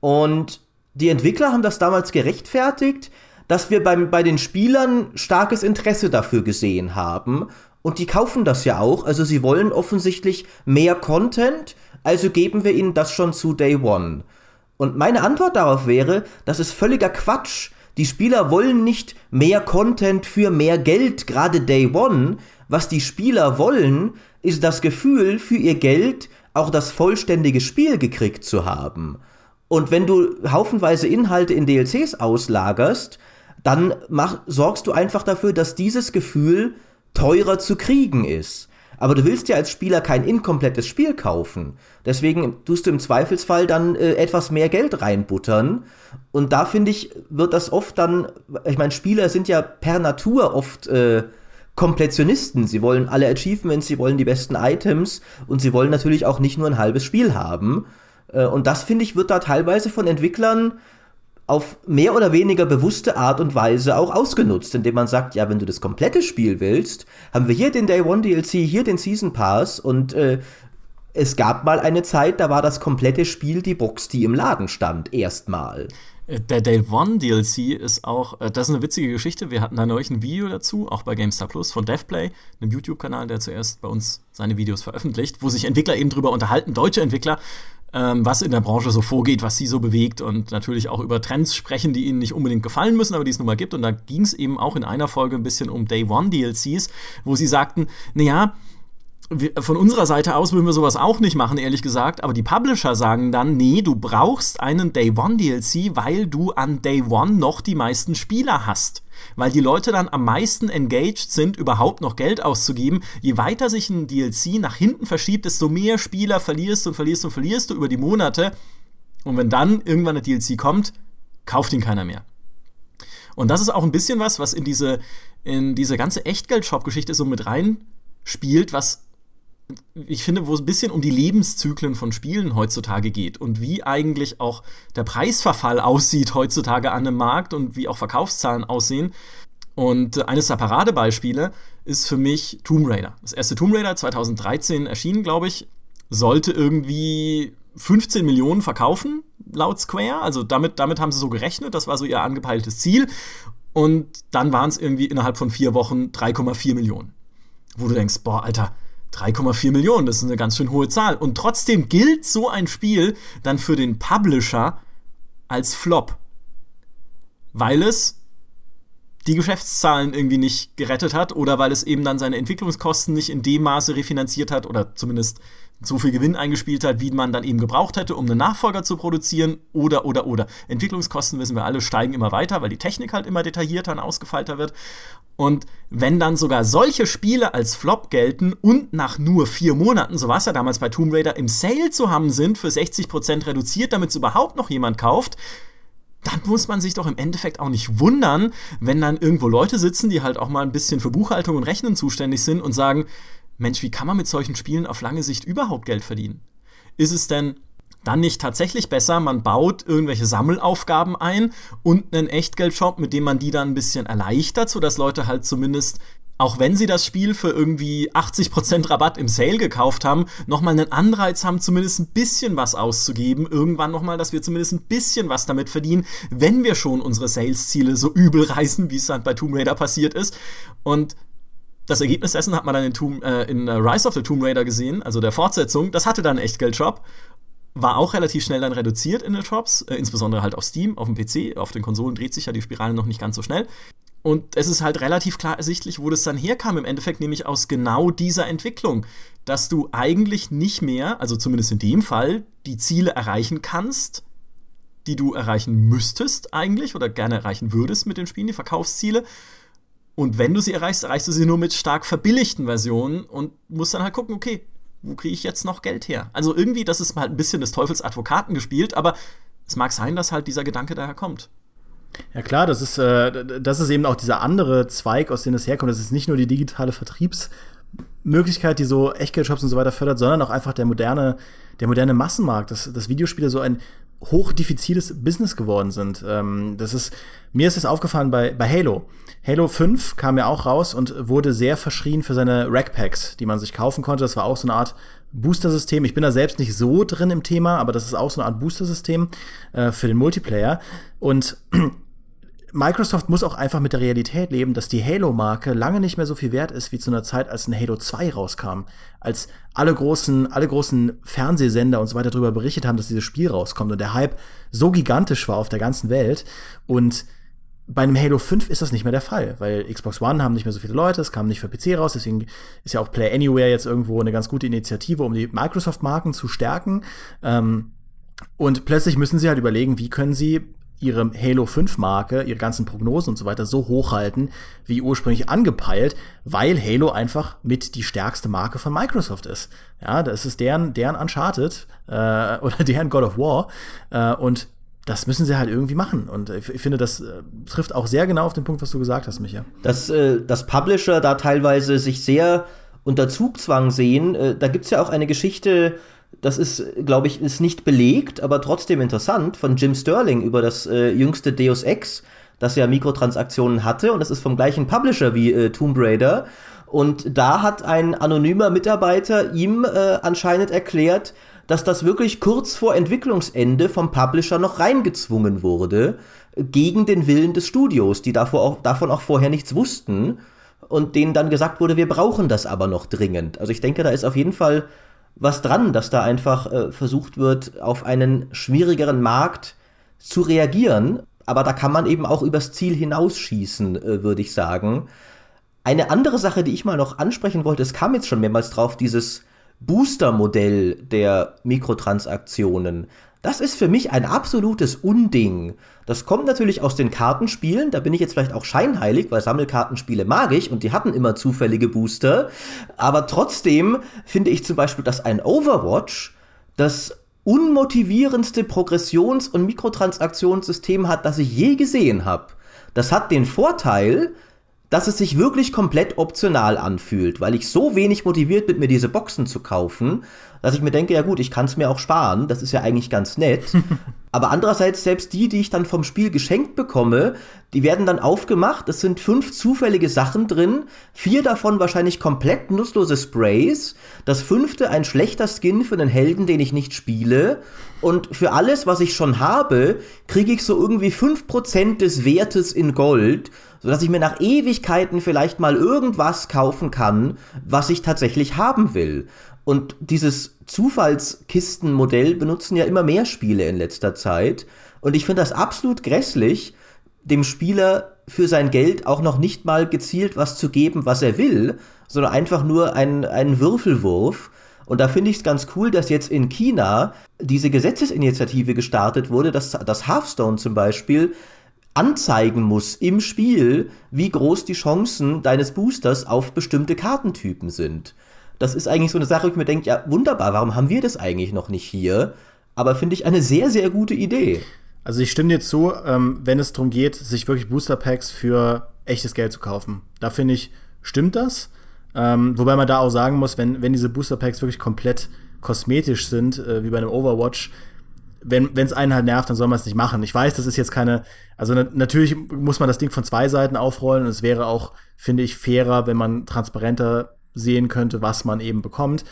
Und die Entwickler haben das damals gerechtfertigt, dass wir beim, bei den Spielern starkes Interesse dafür gesehen haben. Und die kaufen das ja auch. Also sie wollen offensichtlich mehr Content, also geben wir ihnen das schon zu Day One. Und meine Antwort darauf wäre, das ist völliger Quatsch. Die Spieler wollen nicht mehr Content für mehr Geld, gerade Day One. Was die Spieler wollen, ist das Gefühl, für ihr Geld auch das vollständige Spiel gekriegt zu haben. Und wenn du haufenweise Inhalte in DLCs auslagerst, dann mach, sorgst du einfach dafür, dass dieses Gefühl teurer zu kriegen ist. Aber du willst ja als Spieler kein inkomplettes Spiel kaufen. Deswegen tust du im Zweifelsfall dann äh, etwas mehr Geld reinbuttern. Und da finde ich, wird das oft dann, ich meine, Spieler sind ja per Natur oft äh, Komplettionisten. Sie wollen alle Achievements, sie wollen die besten Items und sie wollen natürlich auch nicht nur ein halbes Spiel haben. Äh, und das, finde ich, wird da teilweise von Entwicklern auf mehr oder weniger bewusste Art und Weise auch ausgenutzt, indem man sagt, ja, wenn du das komplette Spiel willst, haben wir hier den Day One DLC, hier den Season Pass und äh, es gab mal eine Zeit, da war das komplette Spiel die Box, die im Laden stand, erstmal. Äh, der Day One DLC ist auch, äh, das ist eine witzige Geschichte. Wir hatten da neulich ein Video dazu, auch bei GameStar Plus von DevPlay, einem YouTube-Kanal, der zuerst bei uns seine Videos veröffentlicht, wo sich Entwickler eben drüber unterhalten, deutsche Entwickler, was in der Branche so vorgeht, was sie so bewegt und natürlich auch über Trends sprechen, die ihnen nicht unbedingt gefallen müssen, aber die es nun mal gibt. Und da ging es eben auch in einer Folge ein bisschen um Day One DLCs, wo sie sagten, naja, von unserer Seite aus würden wir sowas auch nicht machen, ehrlich gesagt. Aber die Publisher sagen dann, nee, du brauchst einen Day One DLC, weil du an Day One noch die meisten Spieler hast. Weil die Leute dann am meisten engaged sind, überhaupt noch Geld auszugeben. Je weiter sich ein DLC nach hinten verschiebt, desto mehr Spieler verlierst und verlierst und verlierst du über die Monate. Und wenn dann irgendwann ein DLC kommt, kauft ihn keiner mehr. Und das ist auch ein bisschen was, was in diese, in diese ganze Echtgeld-Shop-Geschichte so mit rein spielt, was ich finde, wo es ein bisschen um die Lebenszyklen von Spielen heutzutage geht und wie eigentlich auch der Preisverfall aussieht heutzutage an einem Markt und wie auch Verkaufszahlen aussehen. Und eines der Paradebeispiele ist für mich Tomb Raider. Das erste Tomb Raider 2013 erschienen, glaube ich, sollte irgendwie 15 Millionen verkaufen, laut Square. Also damit, damit haben sie so gerechnet, das war so ihr angepeiltes Ziel. Und dann waren es irgendwie innerhalb von vier Wochen 3,4 Millionen. Wo du denkst, boah, Alter, 3,4 Millionen, das ist eine ganz schön hohe Zahl. Und trotzdem gilt so ein Spiel dann für den Publisher als Flop. Weil es die Geschäftszahlen irgendwie nicht gerettet hat oder weil es eben dann seine Entwicklungskosten nicht in dem Maße refinanziert hat oder zumindest so viel Gewinn eingespielt hat, wie man dann eben gebraucht hätte, um einen Nachfolger zu produzieren oder, oder, oder. Entwicklungskosten, wissen wir alle, steigen immer weiter, weil die Technik halt immer detaillierter und ausgefeilter wird. Und wenn dann sogar solche Spiele als Flop gelten und nach nur vier Monaten, so war es ja damals bei Tomb Raider, im Sale zu haben sind, für 60% reduziert, damit es überhaupt noch jemand kauft, dann muss man sich doch im Endeffekt auch nicht wundern, wenn dann irgendwo Leute sitzen, die halt auch mal ein bisschen für Buchhaltung und Rechnen zuständig sind und sagen, Mensch, wie kann man mit solchen Spielen auf lange Sicht überhaupt Geld verdienen? Ist es denn dann nicht tatsächlich besser, man baut irgendwelche Sammelaufgaben ein und einen Echtgeldshop, mit dem man die dann ein bisschen erleichtert, sodass Leute halt zumindest auch wenn sie das Spiel für irgendwie 80% Rabatt im Sale gekauft haben, nochmal einen Anreiz haben, zumindest ein bisschen was auszugeben. Irgendwann nochmal, dass wir zumindest ein bisschen was damit verdienen, wenn wir schon unsere Sales-Ziele so übel reißen, wie es dann bei Tomb Raider passiert ist. Und das Ergebnis dessen hat man dann in, Tomb, äh, in Rise of the Tomb Raider gesehen, also der Fortsetzung. Das hatte dann Echtgeld-Shop. War auch relativ schnell dann reduziert in den Shops, äh, insbesondere halt auf Steam, auf dem PC. Auf den Konsolen dreht sich ja die Spirale noch nicht ganz so schnell. Und es ist halt relativ klar ersichtlich, wo das dann herkam. Im Endeffekt nämlich aus genau dieser Entwicklung, dass du eigentlich nicht mehr, also zumindest in dem Fall, die Ziele erreichen kannst, die du erreichen müsstest eigentlich oder gerne erreichen würdest mit den Spielen, die Verkaufsziele, und wenn du sie erreichst, erreichst du sie nur mit stark verbilligten Versionen und musst dann halt gucken, okay, wo kriege ich jetzt noch Geld her? Also irgendwie, das ist halt ein bisschen des Teufels Advokaten gespielt, aber es mag sein, dass halt dieser Gedanke daher kommt. Ja klar, das ist, äh, das ist eben auch dieser andere Zweig, aus dem es herkommt. Das ist nicht nur die digitale Vertriebsmöglichkeit, die so Echtgeldshops und so weiter fördert, sondern auch einfach der moderne, der moderne Massenmarkt, dass, dass Videospiele so ein hochdiffiziles Business geworden sind. Ähm, das ist, mir ist es aufgefallen bei, bei Halo. Halo 5 kam ja auch raus und wurde sehr verschrien für seine Rackpacks, die man sich kaufen konnte. Das war auch so eine Art Booster-System. Ich bin da selbst nicht so drin im Thema, aber das ist auch so eine Art Booster-System äh, für den Multiplayer. Und Microsoft muss auch einfach mit der Realität leben, dass die Halo-Marke lange nicht mehr so viel wert ist wie zu einer Zeit, als ein Halo 2 rauskam. Als alle großen, alle großen Fernsehsender und so weiter darüber berichtet haben, dass dieses Spiel rauskommt und der Hype so gigantisch war auf der ganzen Welt. Und bei einem Halo 5 ist das nicht mehr der Fall, weil Xbox One haben nicht mehr so viele Leute, es kam nicht für PC raus, deswegen ist ja auch Play Anywhere jetzt irgendwo eine ganz gute Initiative, um die Microsoft-Marken zu stärken. Ähm, und plötzlich müssen sie halt überlegen, wie können sie ihre Halo 5 Marke, ihre ganzen Prognosen und so weiter so hochhalten, wie ursprünglich angepeilt, weil Halo einfach mit die stärkste Marke von Microsoft ist. Ja, das ist deren, deren Uncharted äh, oder deren God of War. Äh, und das müssen sie halt irgendwie machen. Und ich, finde, das äh, trifft auch sehr genau auf den Punkt, was du gesagt hast, Micha. Dass, äh, dass Publisher da teilweise sich sehr unter Zugzwang sehen. Äh, da gibt's ja auch eine Geschichte, das ist, glaube ich, ist nicht belegt, aber trotzdem interessant, von Jim Sterling über das äh, jüngste Deus Ex, das ja Mikrotransaktionen hatte. Und das ist vom gleichen Publisher wie äh, Tomb Raider. Und da hat ein anonymer Mitarbeiter ihm äh, anscheinend erklärt, dass das wirklich kurz vor Entwicklungsende vom Publisher noch reingezwungen wurde, gegen den Willen des Studios, die auch, davon auch vorher nichts wussten und denen dann gesagt wurde, wir brauchen das aber noch dringend. Also ich denke, da ist auf jeden Fall was dran, dass da einfach äh, versucht wird, auf einen schwierigeren Markt zu reagieren. Aber da kann man eben auch übers Ziel hinausschießen, äh, würde ich sagen. Eine andere Sache, die ich mal noch ansprechen wollte, es kam jetzt schon mehrmals drauf, dieses Booster-Modell der Mikrotransaktionen. Das ist für mich ein absolutes Unding. Das kommt natürlich aus den Kartenspielen, da bin ich jetzt vielleicht auch scheinheilig, weil Sammelkartenspiele mag ich und die hatten immer zufällige Booster. Aber trotzdem finde ich zum Beispiel, dass ein Overwatch das unmotivierendste Progressions- und Mikrotransaktionssystem hat, das ich je gesehen habe. Das hat den Vorteil, dass es sich wirklich komplett optional anfühlt, weil ich so wenig motiviert bin, mir diese Boxen zu kaufen, dass ich mir denke, ja gut, ich kann es mir auch sparen, das ist ja eigentlich ganz nett. Aber andererseits, selbst die, die ich dann vom Spiel geschenkt bekomme, die werden dann aufgemacht. Es sind fünf zufällige Sachen drin, vier davon wahrscheinlich komplett nutzlose Sprays, das fünfte ein schlechter Skin für einen Helden, den ich nicht spiele. Und für alles, was ich schon habe, kriege ich so irgendwie fünf Prozent des Wertes in Gold, sodass ich mir nach Ewigkeiten vielleicht mal irgendwas kaufen kann, was ich tatsächlich haben will. Und dieses Zufallskistenmodell benutzen ja immer mehr Spiele in letzter Zeit. Und ich finde das absolut grässlich, dem Spieler für sein Geld auch noch nicht mal gezielt was zu geben, was er will, sondern einfach nur einen, einen Würfelwurf. Und da finde ich es ganz cool, dass jetzt in China diese Gesetzesinitiative gestartet wurde, dass, dass Hearthstone zum Beispiel anzeigen muss im Spiel, wie groß die Chancen deines Boosters auf bestimmte Kartentypen sind. Das ist eigentlich so eine Sache, wo ich mir denke, ja, wunderbar, warum haben wir das eigentlich noch nicht hier? Aber finde ich eine sehr, sehr gute Idee. Also ich stimme dir zu, ähm, wenn es darum geht, sich wirklich Booster Packs für echtes Geld zu kaufen. Da finde ich, stimmt das. Ähm, wobei man da auch sagen muss, wenn, wenn diese Booster Packs wirklich komplett kosmetisch sind, äh, wie bei einem Overwatch, wenn es einen halt nervt, dann soll man es nicht machen. Ich weiß, das ist jetzt keine, also na natürlich muss man das Ding von zwei Seiten aufrollen und es wäre auch, finde ich, fairer, wenn man transparenter sehen könnte, was man eben bekommt.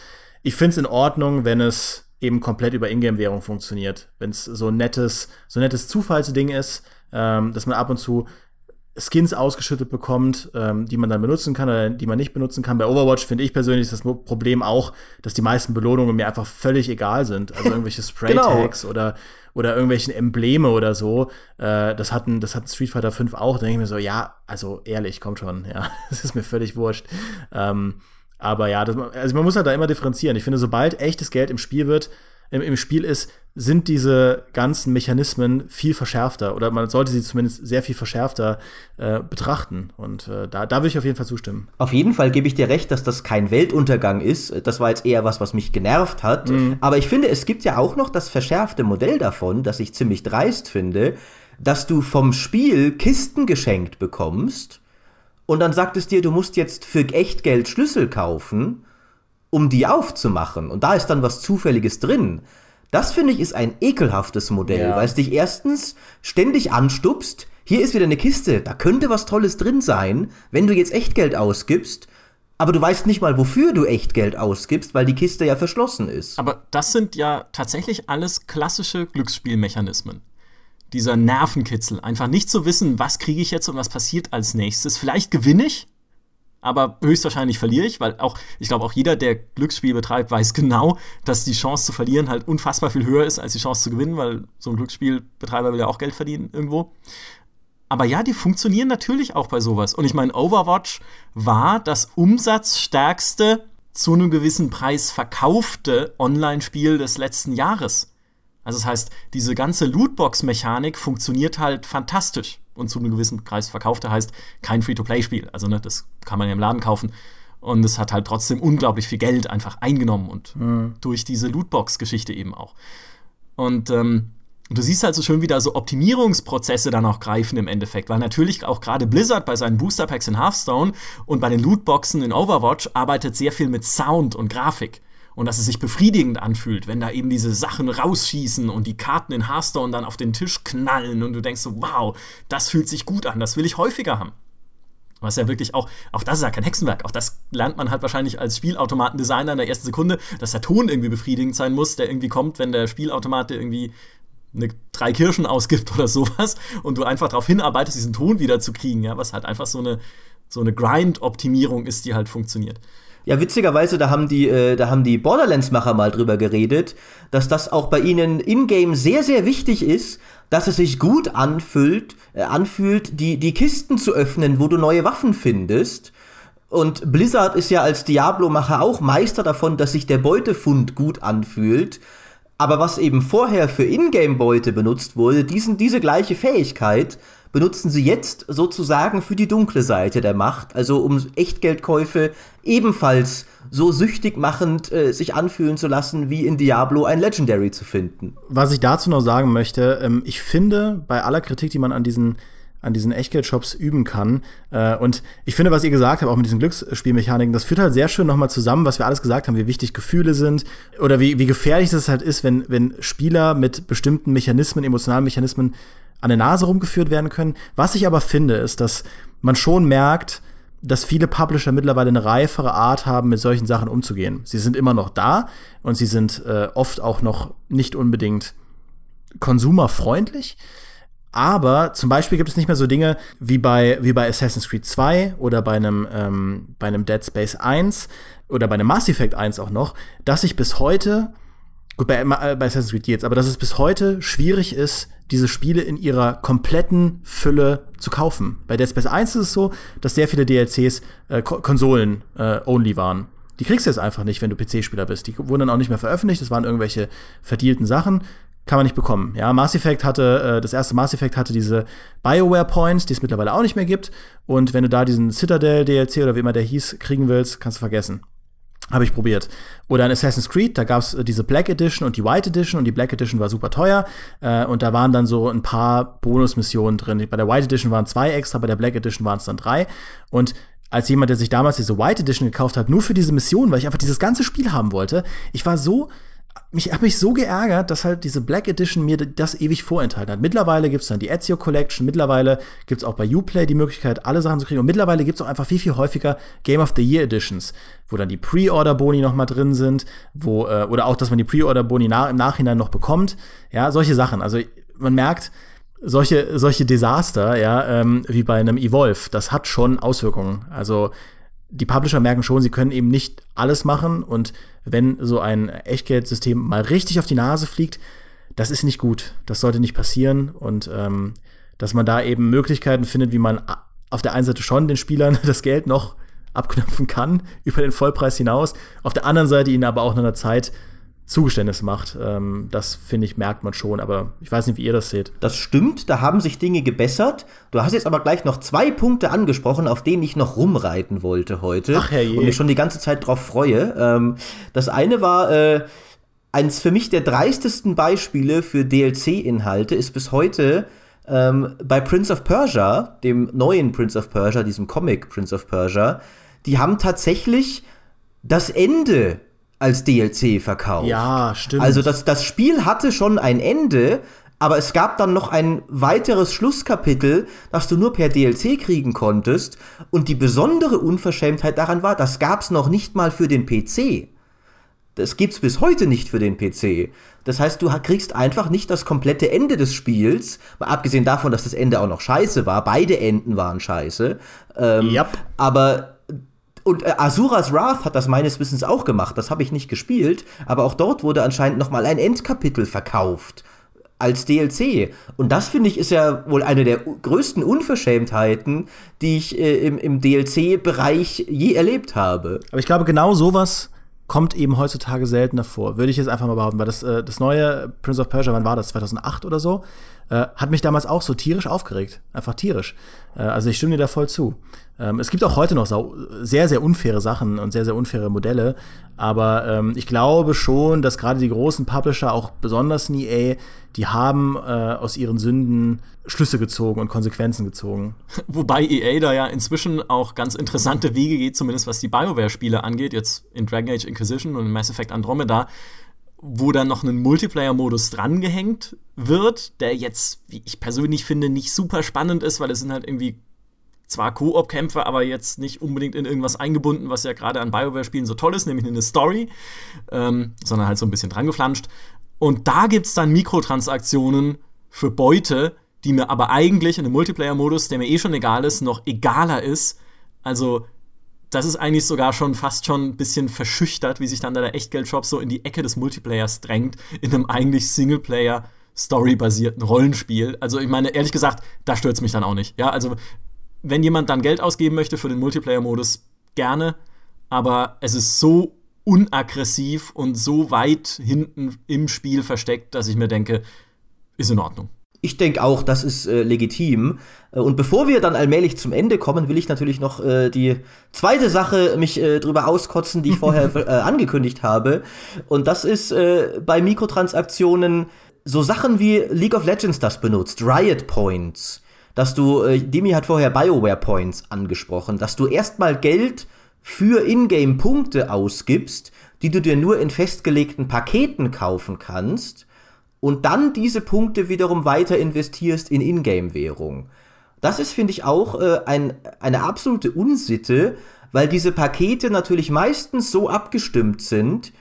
Ich finde es in Ordnung, wenn es eben komplett über Ingame-Währung funktioniert. Wenn es so ein nettes, so ein nettes Zufallsding ist, ähm, dass man ab und zu Skins ausgeschüttet bekommt, ähm, die man dann benutzen kann oder die man nicht benutzen kann. Bei Overwatch finde ich persönlich das Problem auch, dass die meisten Belohnungen mir einfach völlig egal sind. Also irgendwelche Spray-Tags genau. oder, oder irgendwelchen Embleme oder so. Äh, das hatten, das hat Street Fighter 5 auch. Da denke ich mir so, ja, also ehrlich, kommt schon, ja, das ist mir völlig wurscht. Ähm, aber ja, das, also man muss halt da immer differenzieren. Ich finde, sobald echtes Geld im Spiel wird, im, im Spiel ist, sind diese ganzen Mechanismen viel verschärfter oder man sollte sie zumindest sehr viel verschärfter äh, betrachten. Und äh, da, da würde ich auf jeden Fall zustimmen. Auf jeden Fall gebe ich dir recht, dass das kein Weltuntergang ist. Das war jetzt eher was, was mich genervt hat. Mhm. Aber ich finde, es gibt ja auch noch das verschärfte Modell davon, das ich ziemlich dreist finde, dass du vom Spiel Kisten geschenkt bekommst und dann sagt es dir, du musst jetzt für Echtgeld Schlüssel kaufen um die aufzumachen. Und da ist dann was Zufälliges drin. Das finde ich ist ein ekelhaftes Modell, ja. weil es dich erstens ständig anstupst. Hier ist wieder eine Kiste, da könnte was Tolles drin sein, wenn du jetzt Echtgeld ausgibst. Aber du weißt nicht mal, wofür du Echtgeld ausgibst, weil die Kiste ja verschlossen ist. Aber das sind ja tatsächlich alles klassische Glücksspielmechanismen. Dieser Nervenkitzel, einfach nicht zu wissen, was kriege ich jetzt und was passiert als nächstes. Vielleicht gewinne ich, aber höchstwahrscheinlich verliere ich, weil auch, ich glaube, auch jeder, der Glücksspiel betreibt, weiß genau, dass die Chance zu verlieren halt unfassbar viel höher ist als die Chance zu gewinnen, weil so ein Glücksspielbetreiber will ja auch Geld verdienen irgendwo. Aber ja, die funktionieren natürlich auch bei sowas. Und ich meine, Overwatch war das umsatzstärkste, zu einem gewissen Preis verkaufte Online-Spiel des letzten Jahres. Also das heißt, diese ganze Lootbox-Mechanik funktioniert halt fantastisch und zu einem gewissen Kreis verkauft. heißt kein Free-to-Play-Spiel. Also ne, das kann man ja im Laden kaufen. Und es hat halt trotzdem unglaublich viel Geld einfach eingenommen und mhm. durch diese Lootbox-Geschichte eben auch. Und ähm, du siehst halt so schön, wie da so Optimierungsprozesse dann auch greifen im Endeffekt, weil natürlich auch gerade Blizzard bei seinen Booster Packs in Hearthstone und bei den Lootboxen in Overwatch arbeitet sehr viel mit Sound und Grafik und dass es sich befriedigend anfühlt, wenn da eben diese Sachen rausschießen und die Karten in Hearthstone dann auf den Tisch knallen und du denkst so, wow, das fühlt sich gut an, das will ich häufiger haben. Was ja wirklich auch, auch das ist ja kein Hexenwerk, auch das lernt man halt wahrscheinlich als Spielautomatendesigner in der ersten Sekunde, dass der Ton irgendwie befriedigend sein muss, der irgendwie kommt, wenn der Spielautomat irgendwie eine, drei Kirschen ausgibt oder sowas und du einfach darauf hinarbeitest, diesen Ton wieder zu kriegen, ja, was halt einfach so eine, so eine Grind-Optimierung ist, die halt funktioniert. Ja, witzigerweise, da haben die, äh, da haben die Borderlands-Macher mal drüber geredet, dass das auch bei ihnen in-game sehr, sehr wichtig ist, dass es sich gut anfühlt, äh, anfühlt, die, die Kisten zu öffnen, wo du neue Waffen findest. Und Blizzard ist ja als Diablo-Macher auch Meister davon, dass sich der Beutefund gut anfühlt. Aber was eben vorher für Ingame-Beute benutzt wurde, diesen, diese gleiche Fähigkeit benutzen sie jetzt sozusagen für die dunkle Seite der Macht, also um Echtgeldkäufe ebenfalls so süchtig machend äh, sich anfühlen zu lassen, wie in Diablo ein Legendary zu finden. Was ich dazu noch sagen möchte, ähm, ich finde, bei aller Kritik, die man an diesen an diesen Echtgeld-Shops üben kann. Äh, und ich finde, was ihr gesagt habt, auch mit diesen Glücksspielmechaniken, das führt halt sehr schön nochmal zusammen, was wir alles gesagt haben, wie wichtig Gefühle sind oder wie, wie gefährlich das halt ist, wenn, wenn Spieler mit bestimmten Mechanismen, emotionalen Mechanismen an der Nase rumgeführt werden können. Was ich aber finde, ist, dass man schon merkt, dass viele Publisher mittlerweile eine reifere Art haben, mit solchen Sachen umzugehen. Sie sind immer noch da und sie sind äh, oft auch noch nicht unbedingt konsumerfreundlich. Aber zum Beispiel gibt es nicht mehr so Dinge wie bei, wie bei Assassin's Creed 2 oder bei einem, ähm, bei einem Dead Space 1 oder bei einem Mass Effect 1 auch noch, dass ich bis heute, gut, bei, äh, bei Assassin's Creed jetzt, aber dass es bis heute schwierig ist, diese Spiele in ihrer kompletten Fülle zu kaufen. Bei Dead Space 1 ist es so, dass sehr viele DLCs äh, Konsolen-only äh, waren. Die kriegst du jetzt einfach nicht, wenn du PC-Spieler bist. Die wurden dann auch nicht mehr veröffentlicht. Das waren irgendwelche verdielten Sachen. Kann man nicht bekommen. Ja, Mass Effect hatte, äh, das erste Mass Effect hatte diese BioWare Points, die es mittlerweile auch nicht mehr gibt. Und wenn du da diesen Citadel DLC oder wie immer der hieß, kriegen willst, kannst du vergessen. Habe ich probiert. Oder in Assassin's Creed, da gab es äh, diese Black Edition und die White Edition und die Black Edition war super teuer. Äh, und da waren dann so ein paar Bonusmissionen drin. Bei der White Edition waren zwei extra, bei der Black Edition waren es dann drei. Und als jemand, der sich damals diese White Edition gekauft hat, nur für diese Mission, weil ich einfach dieses ganze Spiel haben wollte, ich war so mich habe mich so geärgert, dass halt diese Black Edition mir das ewig vorenthalten hat. Mittlerweile gibt es dann die Ezio Collection, mittlerweile gibt es auch bei Uplay die Möglichkeit, alle Sachen zu kriegen. Und mittlerweile gibt es auch einfach viel, viel häufiger Game of the Year Editions, wo dann die Pre-Order-Boni noch mal drin sind, wo, äh, oder auch, dass man die Pre-Order-Boni na im Nachhinein noch bekommt. Ja, solche Sachen. Also man merkt, solche, solche Desaster, ja, ähm, wie bei einem Evolve, das hat schon Auswirkungen. Also die Publisher merken schon, sie können eben nicht alles machen und wenn so ein Echtgeldsystem mal richtig auf die Nase fliegt, das ist nicht gut. Das sollte nicht passieren und ähm, dass man da eben Möglichkeiten findet, wie man auf der einen Seite schon den Spielern das Geld noch abknöpfen kann über den Vollpreis hinaus, auf der anderen Seite ihnen aber auch nach einer Zeit Zugeständnis macht. Ähm, das finde ich, merkt man schon, aber ich weiß nicht, wie ihr das seht. Das stimmt, da haben sich Dinge gebessert. Du hast jetzt aber gleich noch zwei Punkte angesprochen, auf denen ich noch rumreiten wollte heute. Ach, herrje. Und mich schon die ganze Zeit drauf freue. Ähm, das eine war, äh, eins für mich der dreistesten Beispiele für DLC-Inhalte ist bis heute ähm, bei Prince of Persia, dem neuen Prince of Persia, diesem Comic Prince of Persia. Die haben tatsächlich das Ende als DLC verkauft. Ja, stimmt. Also das, das Spiel hatte schon ein Ende, aber es gab dann noch ein weiteres Schlusskapitel, das du nur per DLC kriegen konntest. Und die besondere Unverschämtheit daran war, das gab's noch nicht mal für den PC. Das gibt's bis heute nicht für den PC. Das heißt, du kriegst einfach nicht das komplette Ende des Spiels, mal abgesehen davon, dass das Ende auch noch scheiße war. Beide Enden waren scheiße. Ähm, yep. Aber und äh, Asuras Wrath hat das meines Wissens auch gemacht. Das habe ich nicht gespielt, aber auch dort wurde anscheinend noch mal ein Endkapitel verkauft als DLC. Und das finde ich ist ja wohl eine der größten Unverschämtheiten, die ich äh, im, im DLC-Bereich je erlebt habe. Aber ich glaube, genau sowas kommt eben heutzutage seltener vor. Würde ich jetzt einfach mal behaupten, weil das, äh, das neue Prince of Persia, wann war das? 2008 oder so? Äh, hat mich damals auch so tierisch aufgeregt. Einfach tierisch. Äh, also ich stimme dir da voll zu. Ähm, es gibt auch heute noch sehr, sehr unfaire Sachen und sehr, sehr unfaire Modelle. Aber ähm, ich glaube schon, dass gerade die großen Publisher, auch besonders in EA, die haben äh, aus ihren Sünden Schlüsse gezogen und Konsequenzen gezogen. Wobei EA da ja inzwischen auch ganz interessante Wege geht, zumindest was die BioWare-Spiele angeht, jetzt in Dragon Age Inquisition und Mass Effect Andromeda, wo dann noch ein Multiplayer-Modus drangehängt wird, der jetzt, wie ich persönlich finde, nicht super spannend ist, weil es sind halt irgendwie zwar Koop-Kämpfe, aber jetzt nicht unbedingt in irgendwas eingebunden, was ja gerade an BioWare-Spielen so toll ist, nämlich in eine Story, ähm, sondern halt so ein bisschen drangeflanscht. Und da gibt es dann Mikrotransaktionen für Beute, die mir aber eigentlich in einem Multiplayer-Modus, der mir eh schon egal ist, noch egaler ist. Also, das ist eigentlich sogar schon fast schon ein bisschen verschüchtert, wie sich dann der Echtgeldshop so in die Ecke des Multiplayers drängt, in einem eigentlich Singleplayer Story-basierten Rollenspiel. Also, ich meine, ehrlich gesagt, da stört es mich dann auch nicht. Ja, also, wenn jemand dann Geld ausgeben möchte für den Multiplayer-Modus, gerne. Aber es ist so unaggressiv und so weit hinten im Spiel versteckt, dass ich mir denke, ist in Ordnung. Ich denke auch, das ist äh, legitim. Äh, und bevor wir dann allmählich zum Ende kommen, will ich natürlich noch äh, die zweite Sache mich äh, drüber auskotzen, die ich vorher äh, angekündigt habe. Und das ist äh, bei Mikrotransaktionen so Sachen wie League of Legends das benutzt, Riot Points. Dass du, äh, Demi hat vorher BioWare Points angesprochen, dass du erstmal Geld für Ingame-Punkte ausgibst, die du dir nur in festgelegten Paketen kaufen kannst und dann diese Punkte wiederum weiter investierst in Ingame-Währung. Das ist, finde ich, auch äh, ein, eine absolute Unsitte, weil diese Pakete natürlich meistens so abgestimmt sind,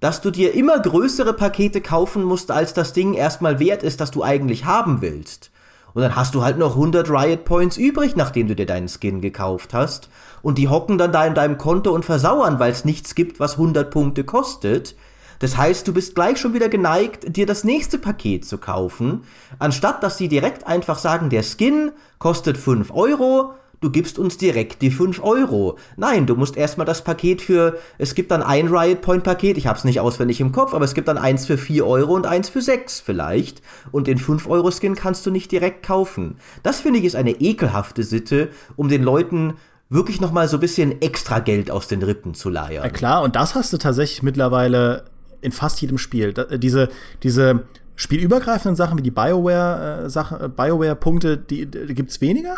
dass du dir immer größere Pakete kaufen musst, als das Ding erstmal wert ist, das du eigentlich haben willst. Und dann hast du halt noch 100 Riot Points übrig, nachdem du dir deinen Skin gekauft hast. Und die hocken dann da in deinem Konto und versauern, weil es nichts gibt, was 100 Punkte kostet. Das heißt, du bist gleich schon wieder geneigt, dir das nächste Paket zu kaufen, anstatt dass sie direkt einfach sagen, der Skin kostet 5 Euro, du gibst uns direkt die 5 Euro. Nein, du musst erstmal das Paket für, es gibt dann ein Riot Point Paket, ich hab's nicht auswendig im Kopf, aber es gibt dann eins für 4 Euro und eins für 6 vielleicht. Und den 5 Euro Skin kannst du nicht direkt kaufen. Das finde ich ist eine ekelhafte Sitte, um den Leuten wirklich noch mal so ein bisschen extra Geld aus den Rippen zu leiern. Ja klar, und das hast du tatsächlich mittlerweile in fast jedem Spiel. Äh, diese, diese spielübergreifenden Sachen wie die BioWare, äh, Sachen, äh, BioWare-Punkte, die, die gibt's weniger.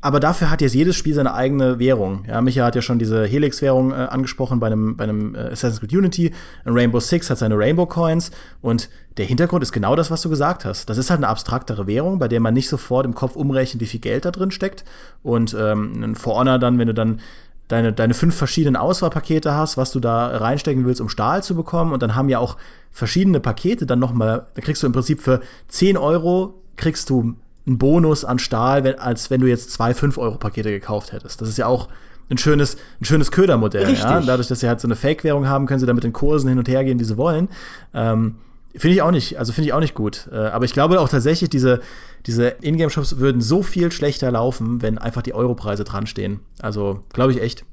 Aber dafür hat jetzt jedes Spiel seine eigene Währung. Ja, Micha hat ja schon diese Helix-Währung äh, angesprochen bei einem, bei einem äh, Assassin's Creed Unity. Rainbow Six hat seine Rainbow Coins. Und der Hintergrund ist genau das, was du gesagt hast. Das ist halt eine abstraktere Währung, bei der man nicht sofort im Kopf umrechnet, wie viel Geld da drin steckt. Und ähm, For Honor dann, wenn du dann deine, deine fünf verschiedenen Auswahlpakete hast, was du da reinstecken willst, um Stahl zu bekommen. Und dann haben ja auch verschiedene Pakete dann nochmal, da kriegst du im Prinzip für 10 Euro kriegst du einen Bonus an Stahl, wenn, als wenn du jetzt zwei 5-Euro-Pakete gekauft hättest. Das ist ja auch ein schönes, ein schönes Ködermodell. Ja? Dadurch, dass sie halt so eine Fake-Währung haben, können sie da mit den Kursen hin und her gehen, die sie wollen. Ähm, finde ich auch nicht, also finde ich auch nicht gut. Äh, aber ich glaube auch tatsächlich, diese, diese Ingame-Shops würden so viel schlechter laufen, wenn einfach die Europreise dran stehen. Also, glaube ich echt.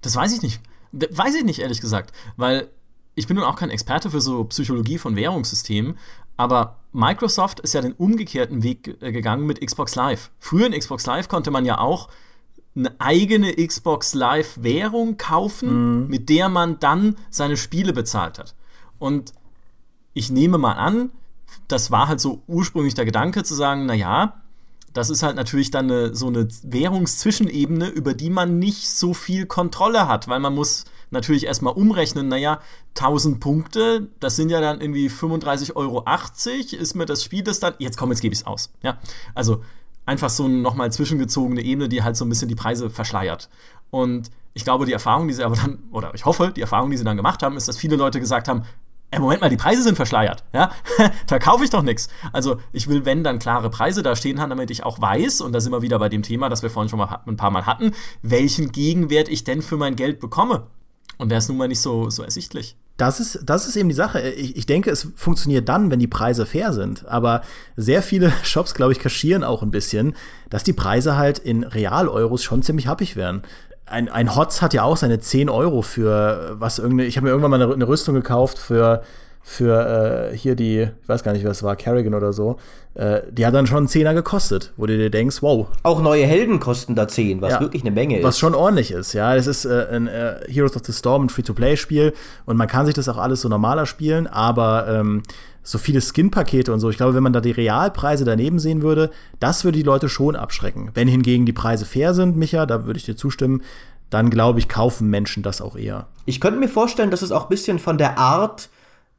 Das weiß ich nicht. Weiß ich nicht, ehrlich gesagt. Weil ich bin nun auch kein Experte für so Psychologie von Währungssystemen, aber Microsoft ist ja den umgekehrten Weg äh, gegangen mit Xbox Live. Früher in Xbox Live konnte man ja auch eine eigene Xbox Live Währung kaufen, mhm. mit der man dann seine Spiele bezahlt hat. Und ich nehme mal an, das war halt so ursprünglich der Gedanke zu sagen, naja, das ist halt natürlich dann eine, so eine Währungszwischenebene, über die man nicht so viel Kontrolle hat, weil man muss natürlich erstmal umrechnen, naja, 1000 Punkte, das sind ja dann irgendwie 35,80 Euro, ist mir das Spiel das dann, jetzt komm, jetzt gebe ich es aus. Ja, also einfach so eine nochmal zwischengezogene Ebene, die halt so ein bisschen die Preise verschleiert. Und ich glaube, die Erfahrung, die sie aber dann, oder ich hoffe, die Erfahrung, die sie dann gemacht haben, ist, dass viele Leute gesagt haben, Ey, Moment mal, die Preise sind verschleiert. Ja? da kaufe ich doch nichts. Also ich will, wenn, dann klare Preise da stehen haben, damit ich auch weiß, und da sind wir wieder bei dem Thema, das wir vorhin schon mal ein paar Mal hatten, welchen Gegenwert ich denn für mein Geld bekomme. Und der ist nun mal nicht so, so ersichtlich. Das ist, das ist eben die Sache. Ich, ich denke, es funktioniert dann, wenn die Preise fair sind. Aber sehr viele Shops, glaube ich, kaschieren auch ein bisschen, dass die Preise halt in Real-Euros schon ziemlich happig wären ein, ein Hotz hat ja auch seine 10 Euro für was irgendeine, ich habe mir irgendwann mal eine, eine Rüstung gekauft für für äh, hier die, ich weiß gar nicht, was war, Kerrigan oder so, äh, die hat dann schon einen Zehner gekostet, wo du dir denkst, wow. Auch neue Helden kosten da 10, was ja, wirklich eine Menge ist. Was schon ordentlich ist, ja. Das ist äh, ein äh, Heroes of the Storm, ein Free-to-Play-Spiel und man kann sich das auch alles so normaler spielen, aber ähm, so viele Skin-Pakete und so, ich glaube, wenn man da die Realpreise daneben sehen würde, das würde die Leute schon abschrecken. Wenn hingegen die Preise fair sind, Micha, da würde ich dir zustimmen, dann glaube ich, kaufen Menschen das auch eher. Ich könnte mir vorstellen, dass es auch ein bisschen von der Art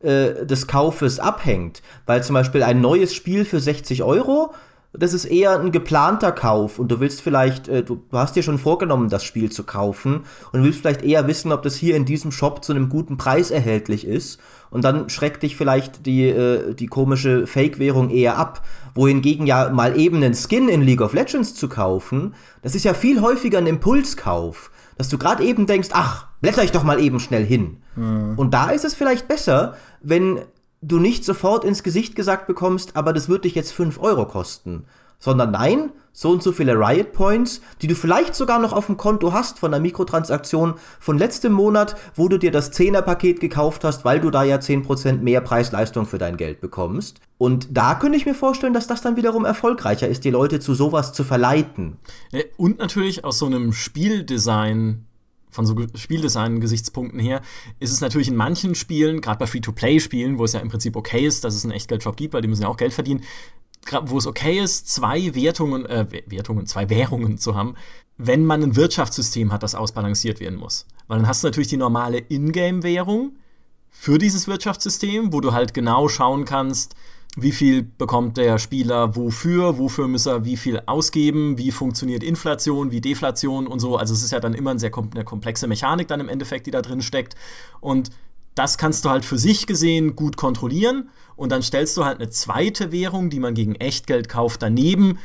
äh, des Kaufes abhängt. Weil zum Beispiel ein neues Spiel für 60 Euro, das ist eher ein geplanter Kauf und du willst vielleicht, äh, du, hast dir schon vorgenommen, das Spiel zu kaufen und willst vielleicht eher wissen, ob das hier in diesem Shop zu einem guten Preis erhältlich ist. Und dann schreckt dich vielleicht die, äh, die komische Fake-Währung eher ab. Wohingegen ja mal eben einen Skin in League of Legends zu kaufen, das ist ja viel häufiger ein Impulskauf dass du gerade eben denkst, ach, blätter ich doch mal eben schnell hin. Mhm. Und da ist es vielleicht besser, wenn du nicht sofort ins Gesicht gesagt bekommst, aber das wird dich jetzt 5 Euro kosten. Sondern nein, so und so viele Riot Points, die du vielleicht sogar noch auf dem Konto hast von der Mikrotransaktion von letztem Monat, wo du dir das 10er-Paket gekauft hast, weil du da ja 10% mehr Preis-Leistung für dein Geld bekommst. Und da könnte ich mir vorstellen, dass das dann wiederum erfolgreicher ist, die Leute zu sowas zu verleiten. Und natürlich aus so einem Spieldesign von so Spieldesign-Gesichtspunkten her, ist es natürlich in manchen Spielen, gerade bei Free-to-Play-Spielen, wo es ja im Prinzip okay ist, dass es einen Echtgeldshop gibt, weil die müssen ja auch Geld verdienen, wo es okay ist, zwei Wertungen, äh, Wertungen, zwei Währungen zu haben, wenn man ein Wirtschaftssystem hat, das ausbalanciert werden muss. Weil dann hast du natürlich die normale Ingame-Währung für dieses Wirtschaftssystem, wo du halt genau schauen kannst, wie viel bekommt der Spieler wofür, wofür muss er wie viel ausgeben, wie funktioniert Inflation, wie Deflation und so. Also es ist ja dann immer eine sehr komplexe Mechanik dann im Endeffekt, die da drin steckt. Und das kannst du halt für sich gesehen gut kontrollieren und dann stellst du halt eine zweite Währung, die man gegen Echtgeld kauft, daneben,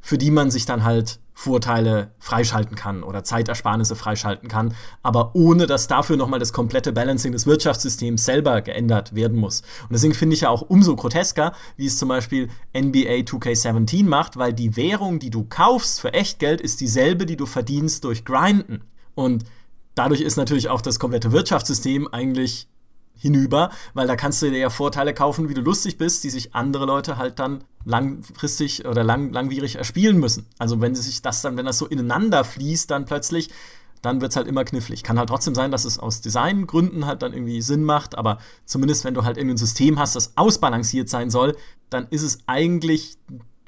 für die man sich dann halt Vorteile freischalten kann oder Zeitersparnisse freischalten kann, aber ohne dass dafür nochmal das komplette Balancing des Wirtschaftssystems selber geändert werden muss. Und deswegen finde ich ja auch umso grotesker, wie es zum Beispiel NBA 2K17 macht, weil die Währung, die du kaufst für Echtgeld, ist dieselbe, die du verdienst durch Grinden. Und dadurch ist natürlich auch das komplette Wirtschaftssystem eigentlich hinüber, weil da kannst du dir ja Vorteile kaufen, wie du lustig bist, die sich andere Leute halt dann langfristig oder lang, langwierig erspielen müssen. Also wenn sich das dann, wenn das so ineinander fließt, dann plötzlich, dann wird es halt immer knifflig. Kann halt trotzdem sein, dass es aus Designgründen halt dann irgendwie Sinn macht, aber zumindest wenn du halt irgendwie ein System hast, das ausbalanciert sein soll, dann ist es eigentlich,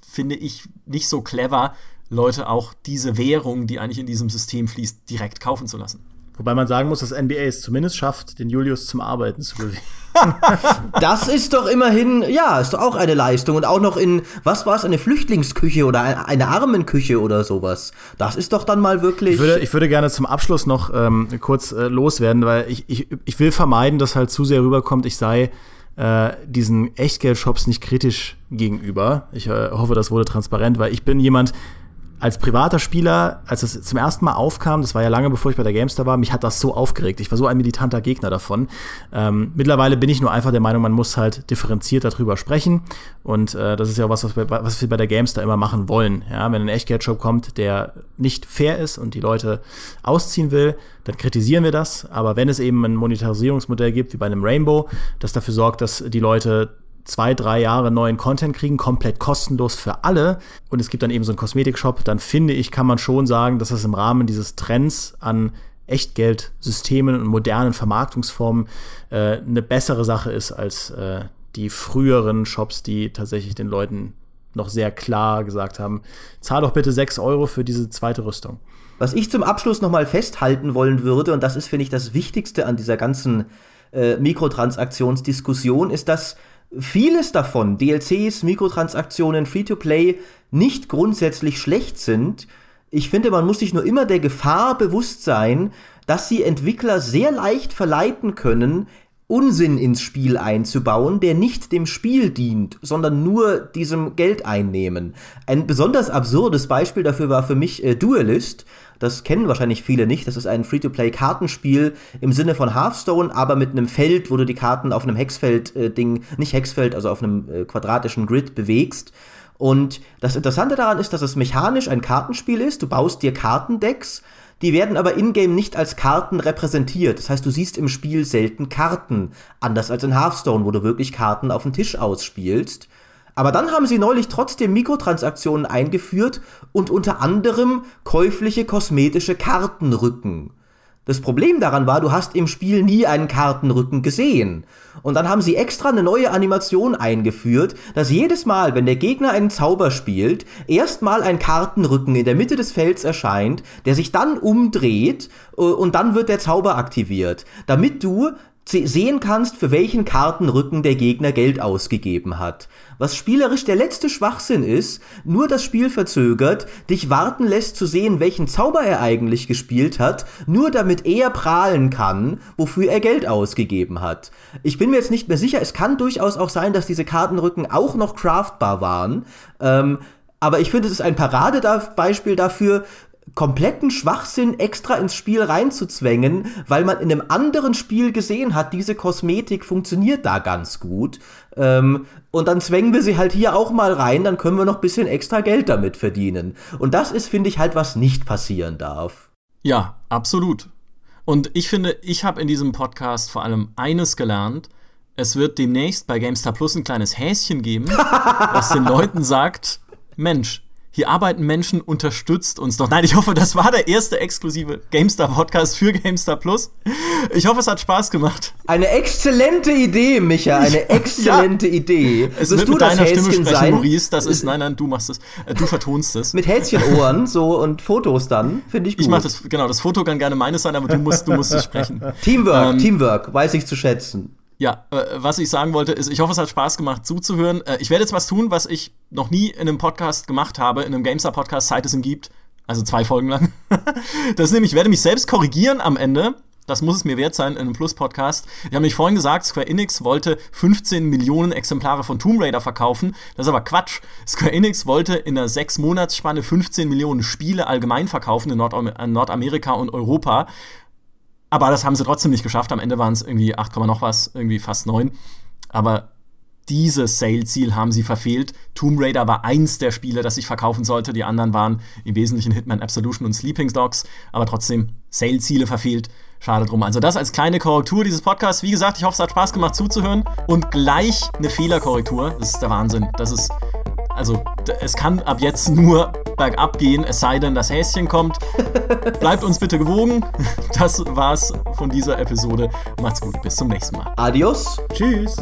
finde ich, nicht so clever, Leute auch diese Währung, die eigentlich in diesem System fließt, direkt kaufen zu lassen. Wobei man sagen muss, dass NBA es zumindest schafft, den Julius zum Arbeiten zu bewegen. das ist doch immerhin, ja, ist doch auch eine Leistung. Und auch noch in, was war es, eine Flüchtlingsküche oder eine Armenküche oder sowas. Das ist doch dann mal wirklich. Ich würde, ich würde gerne zum Abschluss noch ähm, kurz äh, loswerden, weil ich, ich, ich will vermeiden, dass halt zu sehr rüberkommt, ich sei äh, diesen Echtgeld-Shops nicht kritisch gegenüber. Ich äh, hoffe, das wurde transparent, weil ich bin jemand, als privater Spieler, als es zum ersten Mal aufkam, das war ja lange bevor ich bei der Gamestar war, mich hat das so aufgeregt. Ich war so ein militanter Gegner davon. Ähm, mittlerweile bin ich nur einfach der Meinung, man muss halt differenziert darüber sprechen. Und äh, das ist ja auch was, was wir, was wir bei der Gamestar immer machen wollen. Ja, wenn ein Echtgeldshop kommt, der nicht fair ist und die Leute ausziehen will, dann kritisieren wir das. Aber wenn es eben ein Monetarisierungsmodell gibt, wie bei einem Rainbow, das dafür sorgt, dass die Leute zwei, drei Jahre neuen Content kriegen, komplett kostenlos für alle. Und es gibt dann eben so einen Kosmetikshop, dann finde ich, kann man schon sagen, dass das im Rahmen dieses Trends an Echtgeldsystemen und modernen Vermarktungsformen äh, eine bessere Sache ist als äh, die früheren Shops, die tatsächlich den Leuten noch sehr klar gesagt haben, zahl doch bitte 6 Euro für diese zweite Rüstung. Was ich zum Abschluss nochmal festhalten wollen würde, und das ist, finde ich, das Wichtigste an dieser ganzen äh, Mikrotransaktionsdiskussion, ist, dass vieles davon, DLCs, Mikrotransaktionen, Free-to-Play, nicht grundsätzlich schlecht sind. Ich finde, man muss sich nur immer der Gefahr bewusst sein, dass sie Entwickler sehr leicht verleiten können, Unsinn ins Spiel einzubauen, der nicht dem Spiel dient, sondern nur diesem Geld einnehmen. Ein besonders absurdes Beispiel dafür war für mich äh, Duelist. Das kennen wahrscheinlich viele nicht. Das ist ein Free-to-Play-Kartenspiel im Sinne von Hearthstone, aber mit einem Feld, wo du die Karten auf einem Hexfeld-Ding, äh, nicht Hexfeld, also auf einem äh, quadratischen Grid bewegst. Und das Interessante daran ist, dass es mechanisch ein Kartenspiel ist. Du baust dir Kartendecks Die werden aber in-game nicht als Karten repräsentiert. Das heißt, du siehst im Spiel selten Karten. Anders als in Hearthstone, wo du wirklich Karten auf den Tisch ausspielst. Aber dann haben sie neulich trotzdem Mikrotransaktionen eingeführt und unter anderem käufliche kosmetische Kartenrücken. Das Problem daran war, du hast im Spiel nie einen Kartenrücken gesehen. Und dann haben sie extra eine neue Animation eingeführt, dass jedes Mal, wenn der Gegner einen Zauber spielt, erstmal ein Kartenrücken in der Mitte des Felds erscheint, der sich dann umdreht äh, und dann wird der Zauber aktiviert, damit du sehen kannst, für welchen Kartenrücken der Gegner Geld ausgegeben hat. Was spielerisch der letzte Schwachsinn ist, nur das Spiel verzögert, dich warten lässt zu sehen, welchen Zauber er eigentlich gespielt hat, nur damit er prahlen kann, wofür er Geld ausgegeben hat. Ich bin mir jetzt nicht mehr sicher, es kann durchaus auch sein, dass diese Kartenrücken auch noch craftbar waren. Ähm, aber ich finde, es ist ein Paradebeispiel dafür, kompletten Schwachsinn extra ins Spiel reinzuzwängen, weil man in einem anderen Spiel gesehen hat, diese Kosmetik funktioniert da ganz gut. Ähm, und dann zwängen wir sie halt hier auch mal rein, dann können wir noch ein bisschen extra Geld damit verdienen. Und das ist, finde ich, halt, was nicht passieren darf. Ja, absolut. Und ich finde, ich habe in diesem Podcast vor allem eines gelernt. Es wird demnächst bei GameStar Plus ein kleines Häschen geben, was den Leuten sagt, Mensch, hier arbeiten Menschen, unterstützt uns doch. Nein, ich hoffe, das war der erste exklusive GameStar-Podcast für GameStar Plus. Ich hoffe, es hat Spaß gemacht. Eine exzellente Idee, Micha, eine exzellente ja. Idee. Es wird du mit deiner Stimme sprechen, sein? Maurice. Das ist, nein, nein, du machst es. Äh, du vertonst es. Mit Häschenohren so und Fotos dann, finde ich gut. Ich mach das, genau, das Foto kann gerne meines sein, aber du musst, du musst es sprechen. Teamwork, ähm, Teamwork, weiß ich zu schätzen. Ja, äh, was ich sagen wollte, ist, ich hoffe, es hat Spaß gemacht zuzuhören. Äh, ich werde jetzt was tun, was ich noch nie in einem Podcast gemacht habe, in einem GameStar-Podcast, seit es ihn gibt. Also zwei Folgen lang. das ist nämlich, ich werde mich selbst korrigieren am Ende. Das muss es mir wert sein in einem Plus-Podcast. Ich habe mich vorhin gesagt, Square Enix wollte 15 Millionen Exemplare von Tomb Raider verkaufen. Das ist aber Quatsch. Square Enix wollte in einer 6-Monats-Spanne 15 Millionen Spiele allgemein verkaufen in Nordamerika und Europa. Aber das haben sie trotzdem nicht geschafft. Am Ende waren es irgendwie 8, noch was, irgendwie fast 9. Aber dieses Sale-Ziel haben sie verfehlt. Tomb Raider war eins der Spiele, das sich verkaufen sollte. Die anderen waren im Wesentlichen Hitman Absolution und Sleeping Dogs. Aber trotzdem Sale-Ziele verfehlt. Schade drum. Also das als kleine Korrektur dieses Podcasts. Wie gesagt, ich hoffe, es hat Spaß gemacht zuzuhören. Und gleich eine Fehlerkorrektur. Das ist der Wahnsinn. Das ist also es kann ab jetzt nur bergab gehen, es sei denn, das Häschen kommt. Bleibt uns bitte gewogen. Das war's von dieser Episode. Macht's gut, bis zum nächsten Mal. Adios. Tschüss.